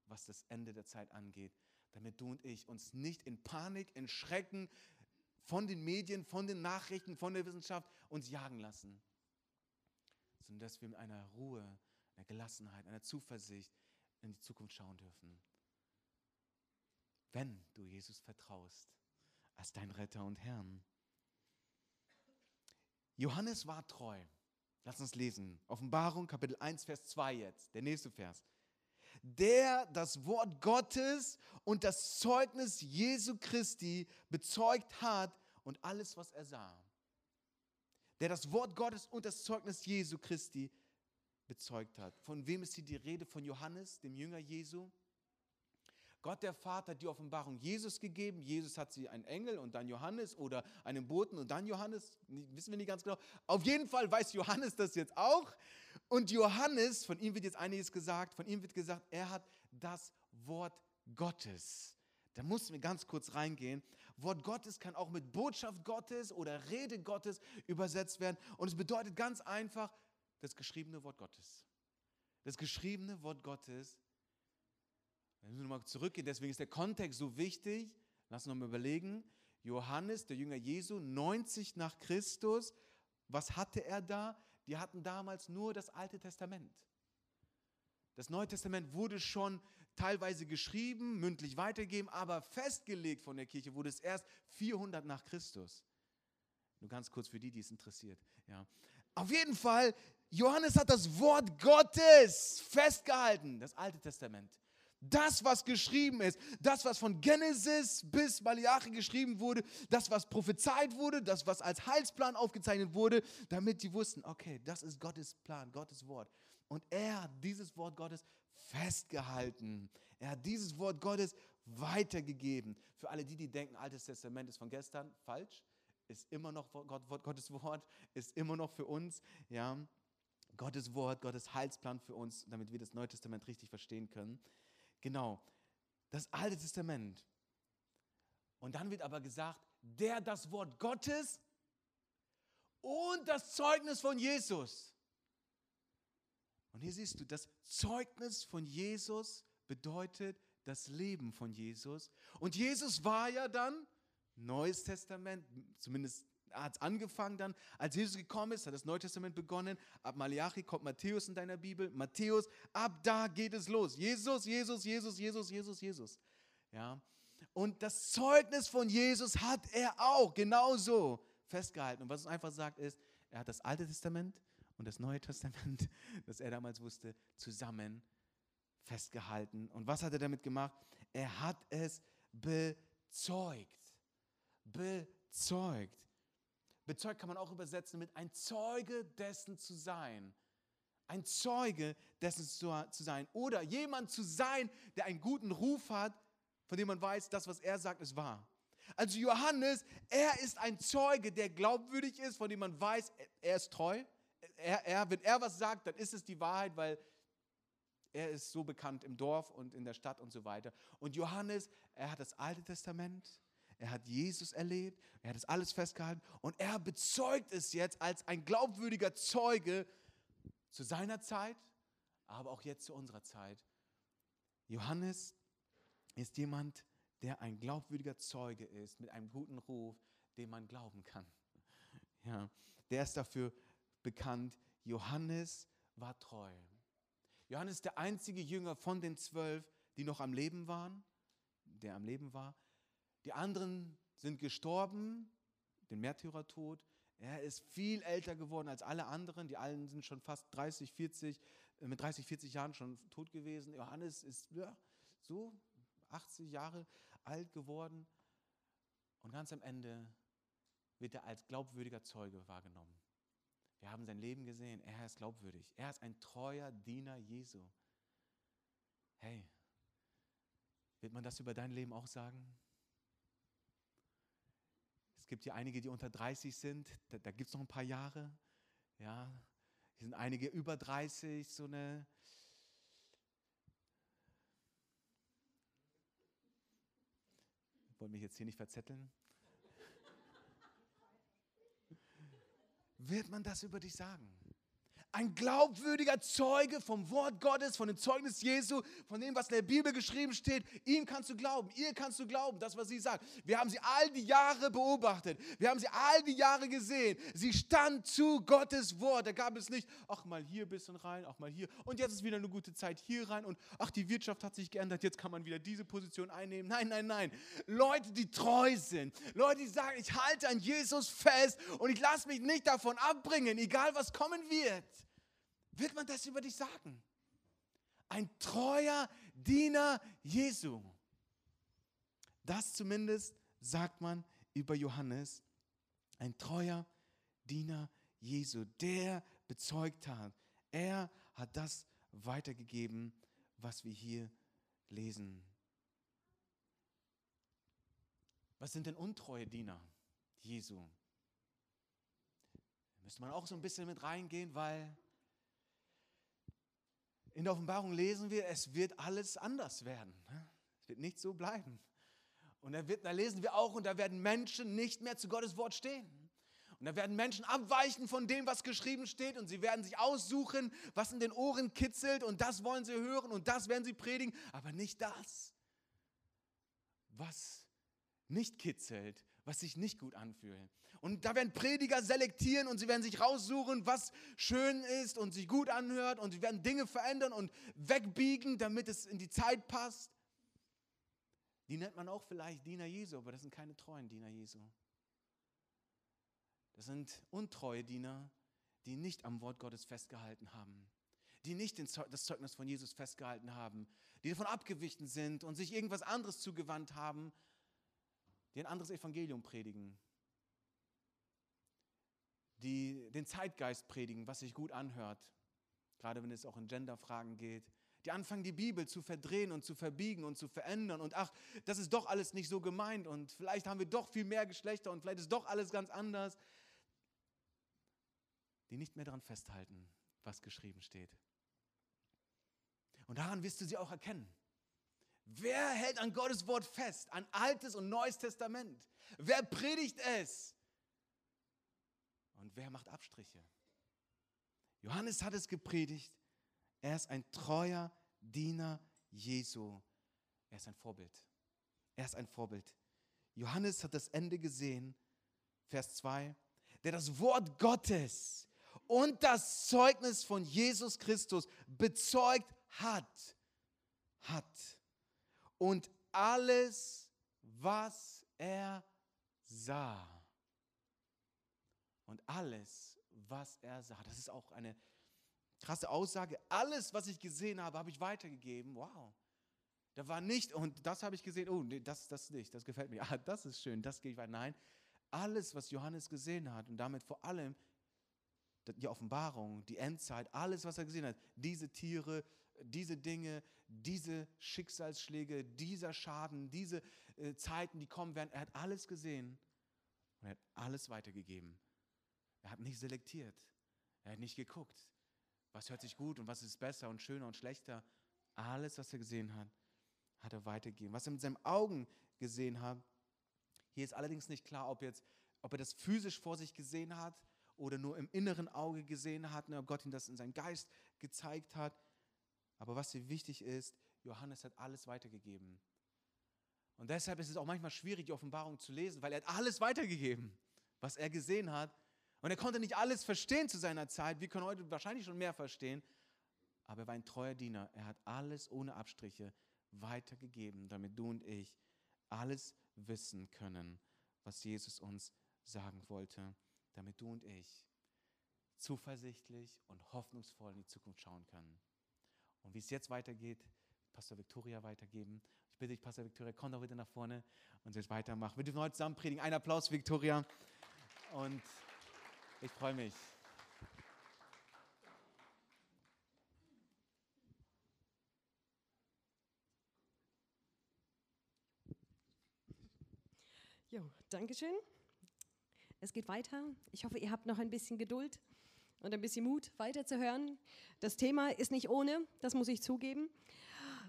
was das Ende der Zeit angeht, damit du und ich uns nicht in Panik, in Schrecken von den Medien, von den Nachrichten, von der Wissenschaft uns jagen lassen, sondern dass wir mit einer Ruhe, einer Gelassenheit, einer Zuversicht in die Zukunft schauen dürfen. Wenn du Jesus vertraust als dein Retter und Herrn. Johannes war treu. Lass uns lesen. Offenbarung Kapitel 1, Vers 2 jetzt, der nächste Vers der das Wort Gottes und das Zeugnis Jesu Christi bezeugt hat und alles, was er sah. Der das Wort Gottes und das Zeugnis Jesu Christi bezeugt hat. Von wem ist hier die Rede? Von Johannes, dem Jünger Jesu? Gott der Vater hat die Offenbarung Jesus gegeben. Jesus hat sie einen Engel und dann Johannes oder einen Boten und dann Johannes. Wissen wir nicht ganz genau. Auf jeden Fall weiß Johannes das jetzt auch. Und Johannes, von ihm wird jetzt einiges gesagt. Von ihm wird gesagt, er hat das Wort Gottes. Da mussten wir ganz kurz reingehen. Wort Gottes kann auch mit Botschaft Gottes oder Rede Gottes übersetzt werden. Und es bedeutet ganz einfach das geschriebene Wort Gottes. Das geschriebene Wort Gottes wir müssen nochmal zurückgehen, deswegen ist der Kontext so wichtig. Lass uns nochmal überlegen. Johannes, der Jünger Jesu, 90 nach Christus, was hatte er da? Die hatten damals nur das Alte Testament. Das Neue Testament wurde schon teilweise geschrieben, mündlich weitergegeben, aber festgelegt von der Kirche wurde es erst 400 nach Christus. Nur ganz kurz für die, die es interessiert. Ja. Auf jeden Fall, Johannes hat das Wort Gottes festgehalten, das Alte Testament. Das, was geschrieben ist, das, was von Genesis bis Malachi geschrieben wurde, das, was prophezeit wurde, das, was als Heilsplan aufgezeichnet wurde, damit die wussten, okay, das ist Gottes Plan, Gottes Wort. Und er hat dieses Wort Gottes festgehalten. Er hat dieses Wort Gottes weitergegeben. Für alle die, die denken, Altes Testament ist von gestern, falsch. Ist immer noch Gottes Wort, ist immer noch für uns. Ja. Gottes Wort, Gottes Heilsplan für uns, damit wir das Neue Testament richtig verstehen können. Genau, das Alte Testament. Und dann wird aber gesagt, der das Wort Gottes und das Zeugnis von Jesus. Und hier siehst du, das Zeugnis von Jesus bedeutet das Leben von Jesus. Und Jesus war ja dann, Neues Testament, zumindest hat es angefangen dann, als Jesus gekommen ist, hat das Neue Testament begonnen. Ab Malachi kommt Matthäus in deiner Bibel. Matthäus, ab da geht es los. Jesus, Jesus, Jesus, Jesus, Jesus, Jesus. Ja. Und das Zeugnis von Jesus hat er auch genauso festgehalten. Und was es einfach sagt ist, er hat das Alte Testament und das Neue Testament, das er damals wusste, zusammen festgehalten. Und was hat er damit gemacht? Er hat es bezeugt. Bezeugt. Bezeugt kann man auch übersetzen mit ein Zeuge dessen zu sein. Ein Zeuge dessen zu, zu sein. Oder jemand zu sein, der einen guten Ruf hat, von dem man weiß, das, was er sagt, ist wahr. Also Johannes, er ist ein Zeuge, der glaubwürdig ist, von dem man weiß, er ist treu. Er, er, wenn er was sagt, dann ist es die Wahrheit, weil er ist so bekannt im Dorf und in der Stadt und so weiter. Und Johannes, er hat das Alte Testament, er hat Jesus erlebt, er hat es alles festgehalten und er bezeugt es jetzt als ein glaubwürdiger Zeuge zu seiner Zeit, aber auch jetzt zu unserer Zeit. Johannes ist jemand, der ein glaubwürdiger Zeuge ist, mit einem guten Ruf, dem man glauben kann. Ja, der ist dafür bekannt, Johannes war treu. Johannes ist der einzige Jünger von den zwölf, die noch am Leben waren, der am Leben war. Die anderen sind gestorben, den Märtyrertod. Er ist viel älter geworden als alle anderen. Die allen sind schon fast 30, 40, äh, mit 30, 40 Jahren schon tot gewesen. Johannes ist ja, so 80 Jahre alt geworden. Und ganz am Ende wird er als glaubwürdiger Zeuge wahrgenommen. Wir haben sein Leben gesehen. Er ist glaubwürdig. Er ist ein treuer Diener Jesu. Hey, wird man das über dein Leben auch sagen? Es gibt hier einige, die unter 30 sind, da, da gibt es noch ein paar Jahre. Ja, hier sind einige über 30, so eine. Ich wollte mich jetzt hier nicht verzetteln. Wird man das über dich sagen? Ein glaubwürdiger Zeuge vom Wort Gottes, von dem Zeugnis Jesu, von dem, was in der Bibel geschrieben steht. Ihm kannst du glauben, ihr kannst du glauben, das, was sie sagt. Wir haben sie all die Jahre beobachtet. Wir haben sie all die Jahre gesehen. Sie stand zu Gottes Wort. Da gab es nicht, ach mal hier ein bisschen rein, ach mal hier. Und jetzt ist wieder eine gute Zeit hier rein. Und ach, die Wirtschaft hat sich geändert, jetzt kann man wieder diese Position einnehmen. Nein, nein, nein. Leute, die treu sind. Leute, die sagen, ich halte an Jesus fest und ich lasse mich nicht davon abbringen, egal was kommen wird wird man das über dich sagen. Ein treuer Diener Jesu. Das zumindest sagt man über Johannes. Ein treuer Diener Jesu, der bezeugt hat. Er hat das weitergegeben, was wir hier lesen. Was sind denn untreue Diener Jesu? Müsste man auch so ein bisschen mit reingehen, weil in der Offenbarung lesen wir, es wird alles anders werden. Ne? Es wird nicht so bleiben. Und da, wird, da lesen wir auch, und da werden Menschen nicht mehr zu Gottes Wort stehen. Und da werden Menschen abweichen von dem, was geschrieben steht, und sie werden sich aussuchen, was in den Ohren kitzelt, und das wollen sie hören, und das werden sie predigen, aber nicht das, was nicht kitzelt, was sich nicht gut anfühlt. Und da werden Prediger selektieren und sie werden sich raussuchen, was schön ist und sich gut anhört und sie werden Dinge verändern und wegbiegen, damit es in die Zeit passt. Die nennt man auch vielleicht Diener Jesu, aber das sind keine treuen Diener Jesu. Das sind untreue Diener, die nicht am Wort Gottes festgehalten haben, die nicht das Zeugnis von Jesus festgehalten haben, die davon abgewichen sind und sich irgendwas anderes zugewandt haben, die ein anderes Evangelium predigen, die den Zeitgeist predigen, was sich gut anhört, gerade wenn es auch in Genderfragen geht, die anfangen, die Bibel zu verdrehen und zu verbiegen und zu verändern. Und ach, das ist doch alles nicht so gemeint. Und vielleicht haben wir doch viel mehr Geschlechter und vielleicht ist doch alles ganz anders, die nicht mehr daran festhalten, was geschrieben steht. Und daran wirst du sie auch erkennen. Wer hält an Gottes Wort fest, an Altes und Neues Testament? Wer predigt es? Und wer macht Abstriche? Johannes hat es gepredigt. Er ist ein treuer Diener Jesu. Er ist ein Vorbild. Er ist ein Vorbild. Johannes hat das Ende gesehen. Vers 2. Der das Wort Gottes und das Zeugnis von Jesus Christus bezeugt hat. Hat. Und alles, was er sah. Und alles, was er sah. Das ist auch eine krasse Aussage. Alles, was ich gesehen habe, habe ich weitergegeben. Wow. Da war nicht, und das habe ich gesehen, oh, nee, das, das nicht, das gefällt mir. Ah, das ist schön, das gehe ich weiter. Nein, alles, was Johannes gesehen hat und damit vor allem die Offenbarung, die Endzeit, alles, was er gesehen hat, diese Tiere, diese Dinge, diese Schicksalsschläge, dieser Schaden, diese äh, Zeiten, die kommen werden, er hat alles gesehen und er hat alles weitergegeben. Er hat nicht selektiert. Er hat nicht geguckt, was hört sich gut und was ist besser und schöner und schlechter. Alles, was er gesehen hat, hat er weitergegeben. Was er mit seinen Augen gesehen hat, hier ist allerdings nicht klar, ob, jetzt, ob er das physisch vor sich gesehen hat oder nur im inneren Auge gesehen hat, ne, ob Gott ihm das in seinen Geist gezeigt hat. Aber was hier wichtig ist, Johannes hat alles weitergegeben. Und deshalb ist es auch manchmal schwierig, die Offenbarung zu lesen, weil er hat alles weitergegeben, was er gesehen hat. Und er konnte nicht alles verstehen zu seiner Zeit. Wir können heute wahrscheinlich schon mehr verstehen. Aber er war ein treuer Diener. Er hat alles ohne Abstriche weitergegeben, damit du und ich alles wissen können, was Jesus uns sagen wollte damit du und ich zuversichtlich und hoffnungsvoll in die Zukunft schauen können. Und wie es jetzt weitergeht, Pastor Victoria weitergeben. Ich bitte dich, Pastor Victoria, komm doch wieder nach vorne und jetzt weitermachen. Wir dürfen heute zusammen predigen. Ein Applaus, Victoria. Und ich freue mich. Jo, Dankeschön. Es geht weiter. Ich hoffe, ihr habt noch ein bisschen Geduld und ein bisschen Mut, weiterzuhören. Das Thema ist nicht ohne, das muss ich zugeben.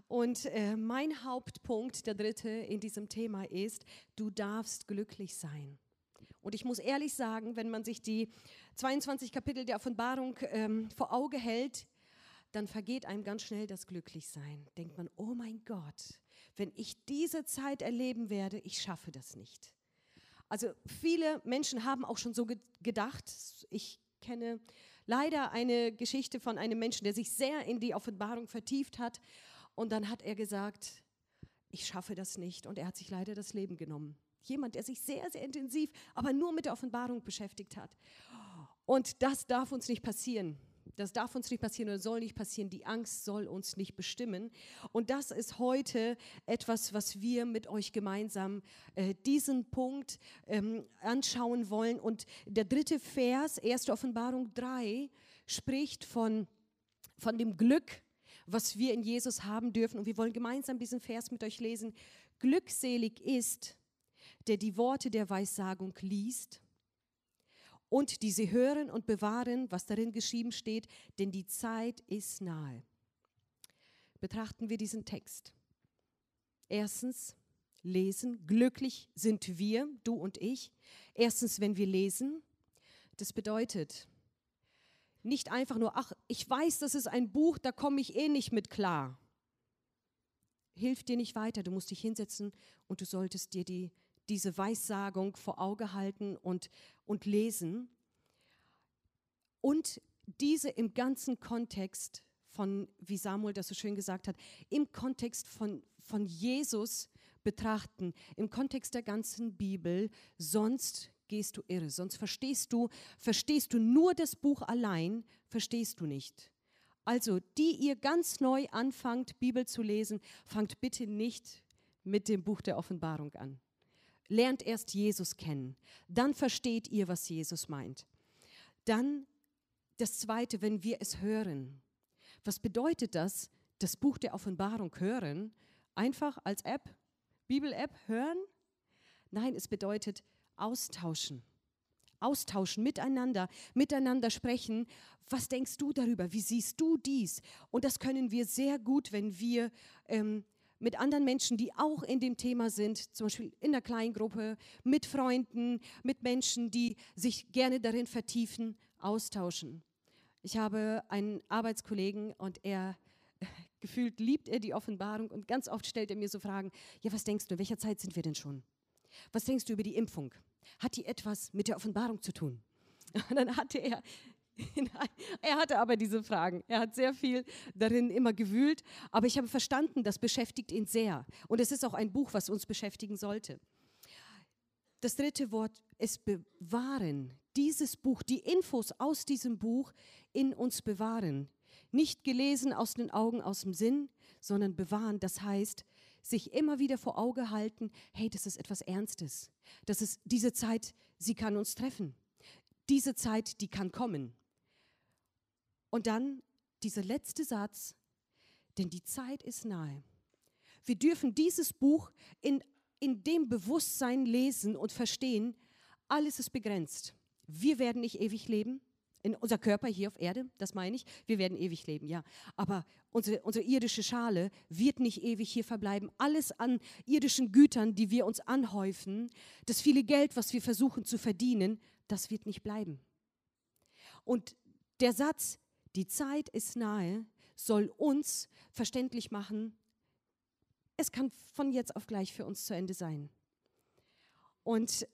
Und äh, mein Hauptpunkt, der dritte in diesem Thema ist, du darfst glücklich sein. Und ich muss ehrlich sagen, wenn man sich die 22 Kapitel der Offenbarung ähm, vor Auge hält, dann vergeht einem ganz schnell das Glücklichsein. Denkt man, oh mein Gott, wenn ich diese Zeit erleben werde, ich schaffe das nicht. Also viele Menschen haben auch schon so gedacht. Ich kenne leider eine Geschichte von einem Menschen, der sich sehr in die Offenbarung vertieft hat. Und dann hat er gesagt, ich schaffe das nicht. Und er hat sich leider das Leben genommen. Jemand, der sich sehr, sehr intensiv, aber nur mit der Offenbarung beschäftigt hat. Und das darf uns nicht passieren. Das darf uns nicht passieren oder soll nicht passieren. Die Angst soll uns nicht bestimmen. Und das ist heute etwas, was wir mit euch gemeinsam äh, diesen Punkt ähm, anschauen wollen. Und der dritte Vers, 1. Offenbarung 3, spricht von, von dem Glück, was wir in Jesus haben dürfen. Und wir wollen gemeinsam diesen Vers mit euch lesen. Glückselig ist, der die Worte der Weissagung liest und die sie hören und bewahren, was darin geschrieben steht, denn die Zeit ist nahe. Betrachten wir diesen Text. Erstens, lesen. Glücklich sind wir, du und ich. Erstens, wenn wir lesen. Das bedeutet nicht einfach nur, ach, ich weiß, das ist ein Buch, da komme ich eh nicht mit klar. Hilft dir nicht weiter. Du musst dich hinsetzen und du solltest dir die diese Weissagung vor Auge halten und, und lesen. Und diese im ganzen Kontext von, wie Samuel das so schön gesagt hat, im Kontext von, von Jesus betrachten, im Kontext der ganzen Bibel. Sonst gehst du irre. Sonst verstehst du, verstehst du nur das Buch allein, verstehst du nicht. Also, die ihr ganz neu anfangt, Bibel zu lesen, fangt bitte nicht mit dem Buch der Offenbarung an. Lernt erst Jesus kennen. Dann versteht ihr, was Jesus meint. Dann das Zweite, wenn wir es hören. Was bedeutet das, das Buch der Offenbarung hören? Einfach als App, Bibel-App hören? Nein, es bedeutet austauschen. Austauschen, miteinander, miteinander sprechen. Was denkst du darüber? Wie siehst du dies? Und das können wir sehr gut, wenn wir ähm, mit anderen Menschen, die auch in dem Thema sind, zum Beispiel in der Kleingruppe, mit Freunden, mit Menschen, die sich gerne darin vertiefen, austauschen. Ich habe einen Arbeitskollegen und er gefühlt liebt er die Offenbarung und ganz oft stellt er mir so Fragen, ja, was denkst du, in welcher Zeit sind wir denn schon? Was denkst du über die Impfung? Hat die etwas mit der Offenbarung zu tun? Und dann hatte er, er hatte aber diese Fragen. Er hat sehr viel darin immer gewühlt, aber ich habe verstanden, das beschäftigt ihn sehr. Und es ist auch ein Buch, was uns beschäftigen sollte. Das dritte Wort ist bewahren. Dieses Buch, die Infos aus diesem Buch in uns bewahren. Nicht gelesen aus den Augen, aus dem Sinn, sondern bewahren. Das heißt, sich immer wieder vor Auge halten, hey, das ist etwas Ernstes. Das ist diese Zeit, sie kann uns treffen. Diese Zeit, die kann kommen. Und dann dieser letzte Satz, denn die Zeit ist nahe. Wir dürfen dieses Buch in, in dem Bewusstsein lesen und verstehen, alles ist begrenzt. Wir werden nicht ewig leben. In unser Körper hier auf Erde, das meine ich, wir werden ewig leben, ja. Aber unsere, unsere irdische Schale wird nicht ewig hier verbleiben. Alles an irdischen Gütern, die wir uns anhäufen, das viele Geld, was wir versuchen zu verdienen, das wird nicht bleiben. Und der Satz, die Zeit ist nahe, soll uns verständlich machen, es kann von jetzt auf gleich für uns zu Ende sein. Und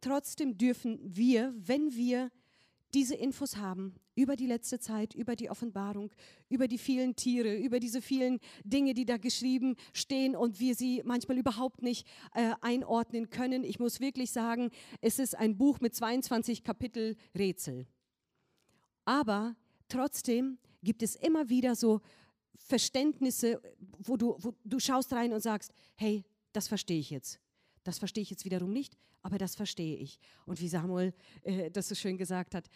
trotzdem dürfen wir, wenn wir diese Infos haben über die letzte Zeit, über die Offenbarung, über die vielen Tiere, über diese vielen Dinge, die da geschrieben stehen und wir sie manchmal überhaupt nicht äh, einordnen können. Ich muss wirklich sagen, es ist ein Buch mit 22 Kapitel Rätsel. Aber trotzdem gibt es immer wieder so Verständnisse, wo du, wo du schaust rein und sagst, hey, das verstehe ich jetzt. Das verstehe ich jetzt wiederum nicht, aber das verstehe ich. Und wie Samuel äh, das so schön gesagt hat,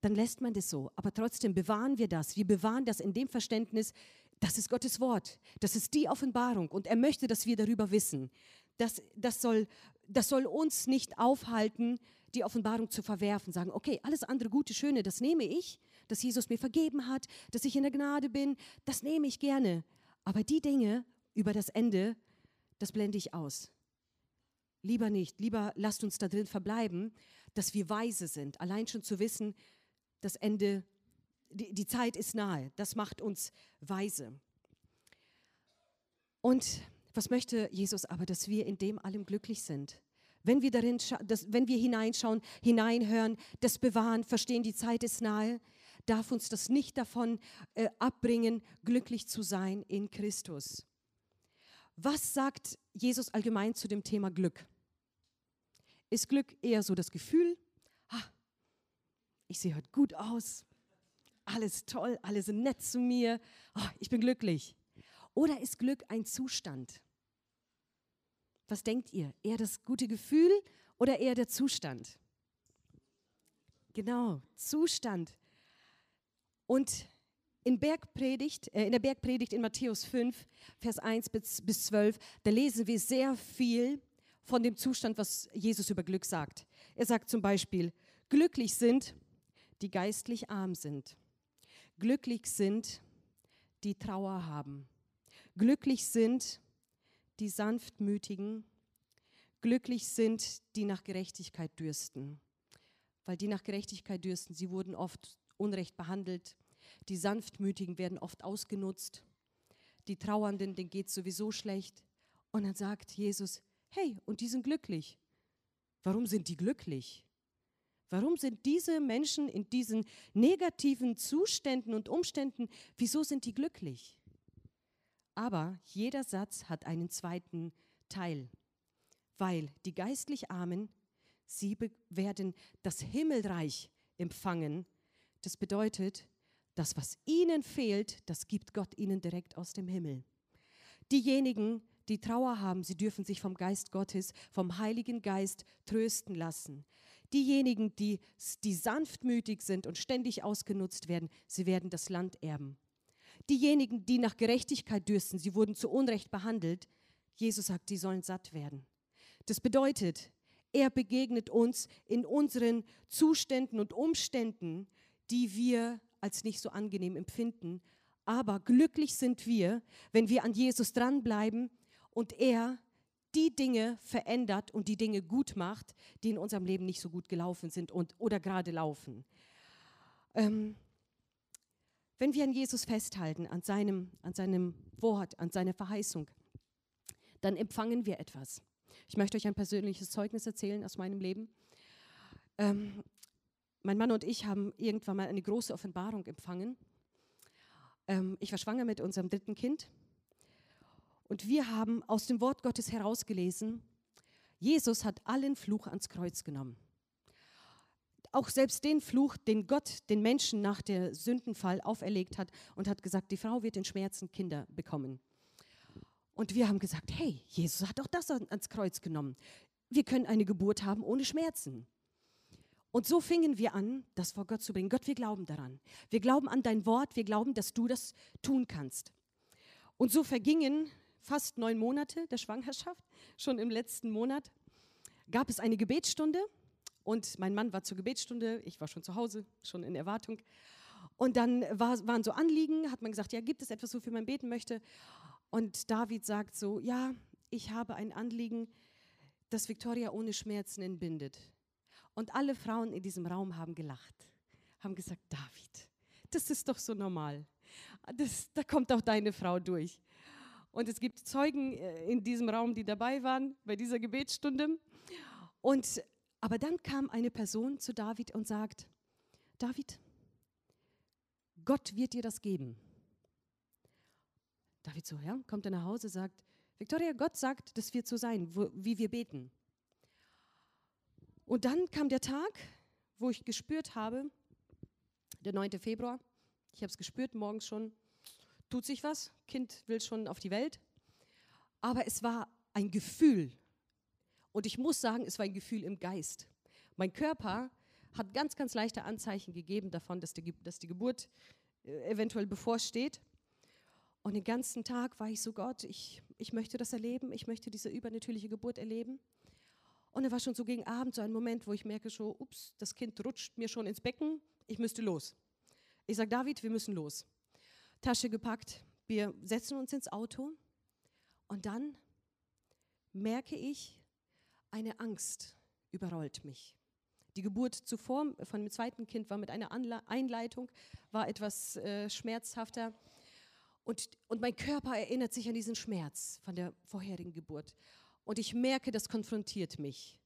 dann lässt man das so. Aber trotzdem bewahren wir das. Wir bewahren das in dem Verständnis, das ist Gottes Wort. Das ist die Offenbarung. Und er möchte, dass wir darüber wissen. Das, das, soll, das soll uns nicht aufhalten, die Offenbarung zu verwerfen. Sagen, okay, alles andere Gute, Schöne, das nehme ich. Dass Jesus mir vergeben hat, dass ich in der Gnade bin, das nehme ich gerne. Aber die Dinge über das Ende, das blende ich aus. Lieber nicht, lieber lasst uns da drin verbleiben, dass wir weise sind. Allein schon zu wissen, das Ende, die, die Zeit ist nahe. Das macht uns weise. Und was möchte Jesus aber, dass wir in dem allem glücklich sind? Wenn wir darin, das, wenn wir hineinschauen, hineinhören, das bewahren, verstehen, die Zeit ist nahe, darf uns das nicht davon äh, abbringen, glücklich zu sein in Christus. Was sagt Jesus allgemein zu dem Thema Glück? Ist Glück eher so das Gefühl, ah, ich sehe heute gut aus, alles toll, alle sind nett zu mir, oh, ich bin glücklich. Oder ist Glück ein Zustand? Was denkt ihr? Eher das gute Gefühl oder eher der Zustand? Genau, Zustand. Und in, Bergpredigt, äh, in der Bergpredigt in Matthäus 5, Vers 1 bis, bis 12, da lesen wir sehr viel von dem Zustand, was Jesus über Glück sagt. Er sagt zum Beispiel, glücklich sind, die geistlich arm sind. Glücklich sind, die Trauer haben. Glücklich sind, die sanftmütigen. Glücklich sind, die nach Gerechtigkeit dürsten. Weil die nach Gerechtigkeit dürsten, sie wurden oft unrecht behandelt. Die Sanftmütigen werden oft ausgenutzt. Die Trauernden, denen geht es sowieso schlecht. Und dann sagt Jesus, hey, und die sind glücklich. Warum sind die glücklich? Warum sind diese Menschen in diesen negativen Zuständen und Umständen, wieso sind die glücklich? Aber jeder Satz hat einen zweiten Teil, weil die geistlich Armen sie werden das Himmelreich empfangen. Das bedeutet, das, was ihnen fehlt, das gibt Gott ihnen direkt aus dem Himmel. Diejenigen, die Trauer haben, sie dürfen sich vom Geist Gottes, vom Heiligen Geist trösten lassen. Diejenigen, die, die sanftmütig sind und ständig ausgenutzt werden, sie werden das Land erben. Diejenigen, die nach Gerechtigkeit dürsten, sie wurden zu Unrecht behandelt, Jesus sagt, die sollen satt werden. Das bedeutet, er begegnet uns in unseren Zuständen und Umständen, die wir als nicht so angenehm empfinden. Aber glücklich sind wir, wenn wir an Jesus dranbleiben und er die Dinge verändert und die Dinge gut macht, die in unserem Leben nicht so gut gelaufen sind und, oder gerade laufen. Ähm, wenn wir an Jesus festhalten, an seinem, an seinem Wort, an seiner Verheißung, dann empfangen wir etwas. Ich möchte euch ein persönliches Zeugnis erzählen aus meinem Leben. Ähm, mein Mann und ich haben irgendwann mal eine große Offenbarung empfangen. Ähm, ich war schwanger mit unserem dritten Kind und wir haben aus dem Wort Gottes herausgelesen, Jesus hat allen Fluch ans Kreuz genommen. Auch selbst den Fluch, den Gott den Menschen nach der Sündenfall auferlegt hat und hat gesagt, die Frau wird in Schmerzen Kinder bekommen. Und wir haben gesagt, hey, Jesus hat auch das ans Kreuz genommen. Wir können eine Geburt haben ohne Schmerzen. Und so fingen wir an, das vor Gott zu bringen. Gott, wir glauben daran. Wir glauben an dein Wort. Wir glauben, dass du das tun kannst. Und so vergingen fast neun Monate der Schwangerschaft, schon im letzten Monat, gab es eine Gebetsstunde und mein Mann war zur Gebetsstunde, ich war schon zu Hause, schon in Erwartung. Und dann war, waren so Anliegen, hat man gesagt, ja, gibt es etwas, wofür man beten möchte? Und David sagt so, ja, ich habe ein Anliegen, das Victoria ohne Schmerzen entbindet. Und alle Frauen in diesem Raum haben gelacht, haben gesagt, David, das ist doch so normal. Das, da kommt auch deine Frau durch. Und es gibt Zeugen äh, in diesem Raum, die dabei waren bei dieser Gebetsstunde. Und, aber dann kam eine Person zu David und sagt, David, Gott wird dir das geben. David so, ja, kommt er nach Hause, sagt, Victoria, Gott sagt, das wird so sein, wo, wie wir beten. Und dann kam der Tag, wo ich gespürt habe, der 9. Februar, ich habe es gespürt, morgens schon, tut sich was, Kind will schon auf die Welt. Aber es war ein Gefühl. Und ich muss sagen, es war ein Gefühl im Geist. Mein Körper hat ganz, ganz leichte Anzeichen gegeben davon, dass die, dass die Geburt äh, eventuell bevorsteht. Und den ganzen Tag war ich so, Gott, ich, ich möchte das erleben, ich möchte diese übernatürliche Geburt erleben. Und er war schon so gegen Abend so ein Moment, wo ich merke schon, ups, das Kind rutscht mir schon ins Becken, ich müsste los. Ich sage, David, wir müssen los. Tasche gepackt, wir setzen uns ins Auto und dann merke ich, eine Angst überrollt mich. Die Geburt zuvor von dem zweiten Kind war mit einer Anle Einleitung, war etwas äh, schmerzhafter. Und, und mein Körper erinnert sich an diesen Schmerz von der vorherigen Geburt. Und ich merke, das konfrontiert mich.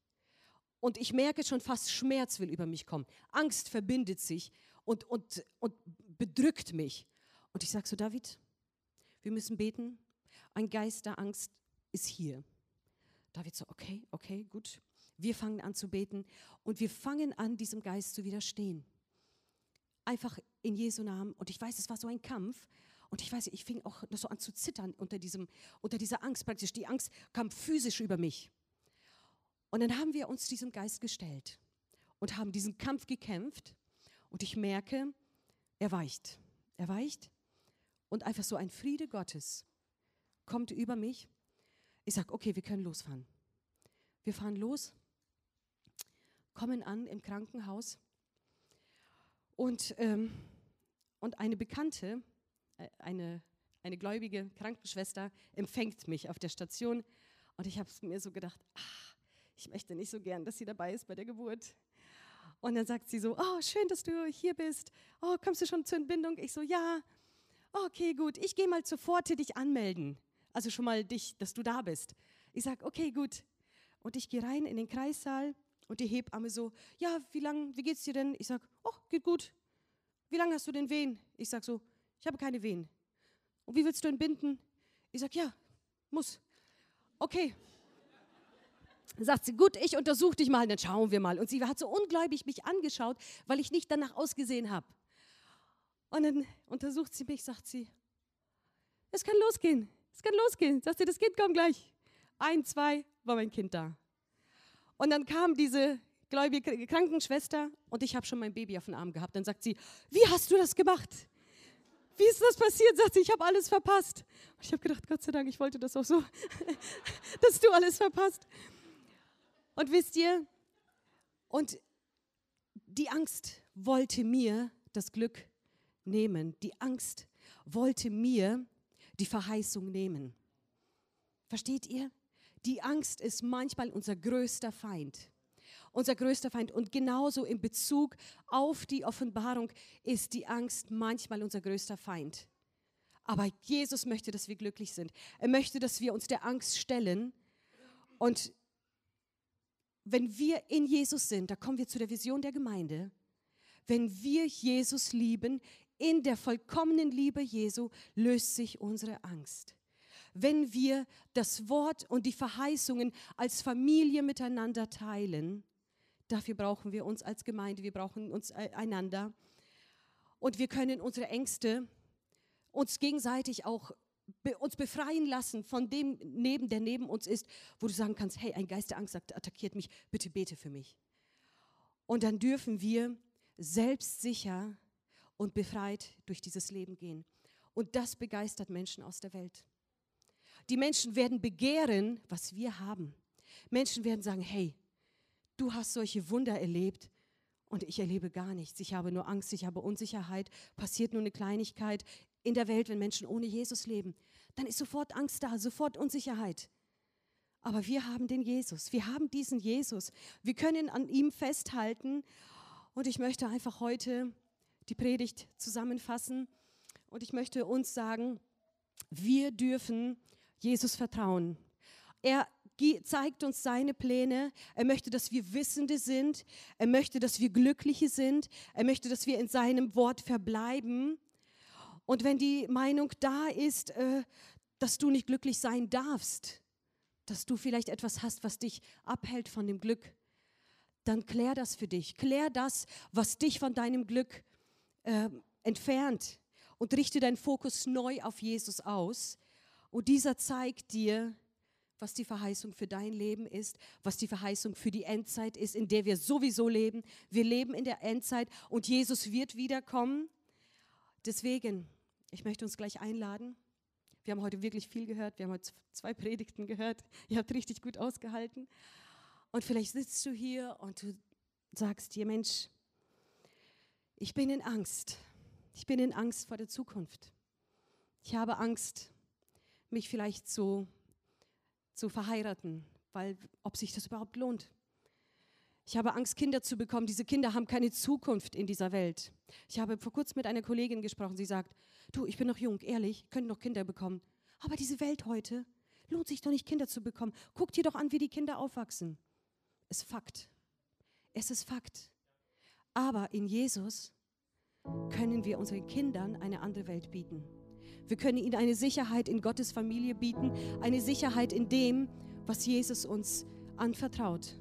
Und ich merke schon fast, Schmerz will über mich kommen. Angst verbindet sich und, und, und bedrückt mich. Und ich sage so, David, wir müssen beten. Ein Geist der Angst ist hier. David so, okay, okay, gut. Wir fangen an zu beten und wir fangen an, diesem Geist zu widerstehen. Einfach in Jesu Namen. Und ich weiß, es war so ein Kampf. Und ich weiß, ich fing auch so an zu zittern unter, diesem, unter dieser Angst praktisch. Die Angst kam physisch über mich. Und dann haben wir uns diesem Geist gestellt und haben diesen Kampf gekämpft. Und ich merke, er weicht. Er weicht und einfach so ein Friede Gottes kommt über mich. Ich sage, okay, wir können losfahren. Wir fahren los, kommen an im Krankenhaus und, ähm, und eine Bekannte, eine, eine gläubige Krankenschwester empfängt mich auf der Station und ich habe mir so gedacht, ach, ich möchte nicht so gern, dass sie dabei ist bei der Geburt. Und dann sagt sie so, oh, schön, dass du hier bist. Oh, kommst du schon zur Entbindung? Ich so, ja. Okay, gut, ich gehe mal zur dich anmelden. Also schon mal dich, dass du da bist. Ich sage, okay, gut. Und ich gehe rein in den Kreissaal und die Hebamme so, ja, wie lang, wie geht's dir denn? Ich sage, oh, geht gut. Wie lange hast du denn Wehen? Ich sage so, ich habe keine Wehen. Und wie willst du entbinden? Ich sage, ja, muss. Okay. sagt sie, gut, ich untersuche dich mal, dann schauen wir mal. Und sie hat so ungläubig mich angeschaut, weil ich nicht danach ausgesehen habe. Und dann untersucht sie mich, sagt sie, es kann losgehen, es kann losgehen. Sagt sie, das Kind kommt gleich. Ein, zwei, war mein Kind da. Und dann kam diese gläubige Krankenschwester und ich habe schon mein Baby auf den Arm gehabt. Dann sagt sie, wie hast du das gemacht? Wie ist das passiert? Sagt sie, ich habe alles verpasst. Und ich habe gedacht, Gott sei Dank, ich wollte das auch so, dass du alles verpasst. Und wisst ihr, und die Angst wollte mir das Glück nehmen. Die Angst wollte mir die Verheißung nehmen. Versteht ihr? Die Angst ist manchmal unser größter Feind. Unser größter Feind. Und genauso in Bezug auf die Offenbarung ist die Angst manchmal unser größter Feind. Aber Jesus möchte, dass wir glücklich sind. Er möchte, dass wir uns der Angst stellen. Und wenn wir in Jesus sind, da kommen wir zu der Vision der Gemeinde, wenn wir Jesus lieben, in der vollkommenen Liebe Jesu löst sich unsere Angst. Wenn wir das Wort und die Verheißungen als Familie miteinander teilen, dafür brauchen wir uns als Gemeinde, wir brauchen uns e-, einander. Und wir können unsere Ängste uns gegenseitig auch uns befreien lassen von dem Neben, der neben uns ist, wo du sagen kannst, hey, ein Geist der Angst attackiert mich, bitte bete für mich. Und dann dürfen wir selbstsicher und befreit durch dieses Leben gehen. Und das begeistert Menschen aus der Welt. Die Menschen werden begehren, was wir haben. Menschen werden sagen, hey, du hast solche Wunder erlebt und ich erlebe gar nichts. Ich habe nur Angst, ich habe Unsicherheit, passiert nur eine Kleinigkeit in der Welt, wenn Menschen ohne Jesus leben. Dann ist sofort Angst da, sofort Unsicherheit. Aber wir haben den Jesus, wir haben diesen Jesus. Wir können an ihm festhalten. Und ich möchte einfach heute die Predigt zusammenfassen. Und ich möchte uns sagen, wir dürfen Jesus vertrauen. Er zeigt uns seine Pläne. Er möchte, dass wir Wissende sind. Er möchte, dass wir Glückliche sind. Er möchte, dass wir in seinem Wort verbleiben. Und wenn die Meinung da ist, äh, dass du nicht glücklich sein darfst, dass du vielleicht etwas hast, was dich abhält von dem Glück, dann klär das für dich. Klär das, was dich von deinem Glück äh, entfernt und richte deinen Fokus neu auf Jesus aus. Und dieser zeigt dir, was die Verheißung für dein Leben ist, was die Verheißung für die Endzeit ist, in der wir sowieso leben. Wir leben in der Endzeit und Jesus wird wiederkommen. Deswegen, ich möchte uns gleich einladen. Wir haben heute wirklich viel gehört. Wir haben heute zwei Predigten gehört. Ihr habt richtig gut ausgehalten. Und vielleicht sitzt du hier und du sagst dir, Mensch, ich bin in Angst. Ich bin in Angst vor der Zukunft. Ich habe Angst, mich vielleicht zu, zu verheiraten, weil ob sich das überhaupt lohnt. Ich habe Angst, Kinder zu bekommen. Diese Kinder haben keine Zukunft in dieser Welt. Ich habe vor kurzem mit einer Kollegin gesprochen. Sie sagt, du, ich bin noch jung, ehrlich, können noch Kinder bekommen. Aber diese Welt heute lohnt sich doch nicht, Kinder zu bekommen. Guck dir doch an, wie die Kinder aufwachsen. Es ist Fakt. Es ist Fakt. Aber in Jesus können wir unseren Kindern eine andere Welt bieten. Wir können ihnen eine Sicherheit in Gottes Familie bieten, eine Sicherheit in dem, was Jesus uns anvertraut.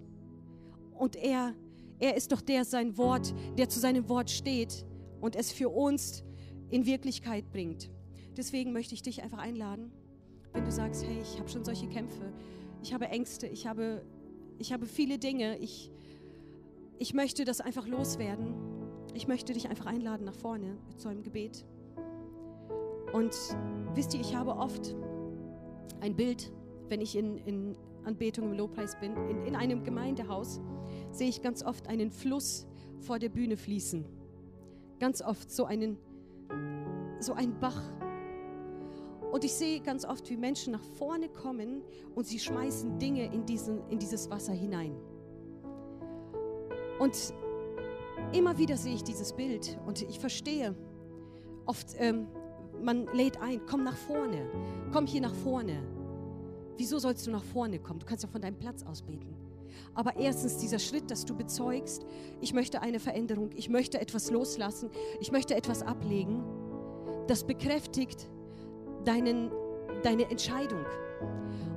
Und er, er ist doch der sein Wort, der zu seinem Wort steht und es für uns in Wirklichkeit bringt. Deswegen möchte ich dich einfach einladen, wenn du sagst, hey, ich habe schon solche Kämpfe, ich habe Ängste, ich habe, ich habe viele Dinge, ich, ich möchte das einfach loswerden. Ich möchte dich einfach einladen nach vorne zu einem Gebet. Und wisst ihr, ich habe oft ein Bild, wenn ich in, in Anbetung im Lobpreis bin, in, in einem Gemeindehaus, sehe ich ganz oft einen Fluss vor der Bühne fließen. Ganz oft so einen, so ein Bach. Und ich sehe ganz oft, wie Menschen nach vorne kommen und sie schmeißen Dinge in, diesen, in dieses Wasser hinein. Und immer wieder sehe ich dieses Bild und ich verstehe, oft, ähm, man lädt ein, komm nach vorne, komm hier nach vorne. Wieso sollst du nach vorne kommen? Du kannst ja von deinem Platz aus beten. Aber erstens dieser Schritt, dass du bezeugst, ich möchte eine Veränderung, ich möchte etwas loslassen, ich möchte etwas ablegen, das bekräftigt deinen, deine Entscheidung.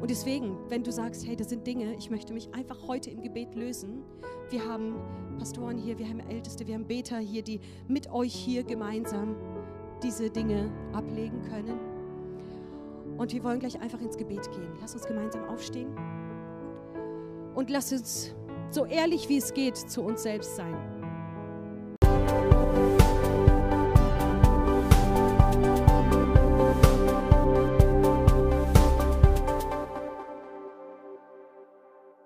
Und deswegen, wenn du sagst, hey, das sind Dinge, ich möchte mich einfach heute im Gebet lösen. Wir haben Pastoren hier, wir haben Älteste, wir haben Beter hier, die mit euch hier gemeinsam diese Dinge ablegen können. Und wir wollen gleich einfach ins Gebet gehen. Lass uns gemeinsam aufstehen und lass uns so ehrlich wie es geht zu uns selbst sein.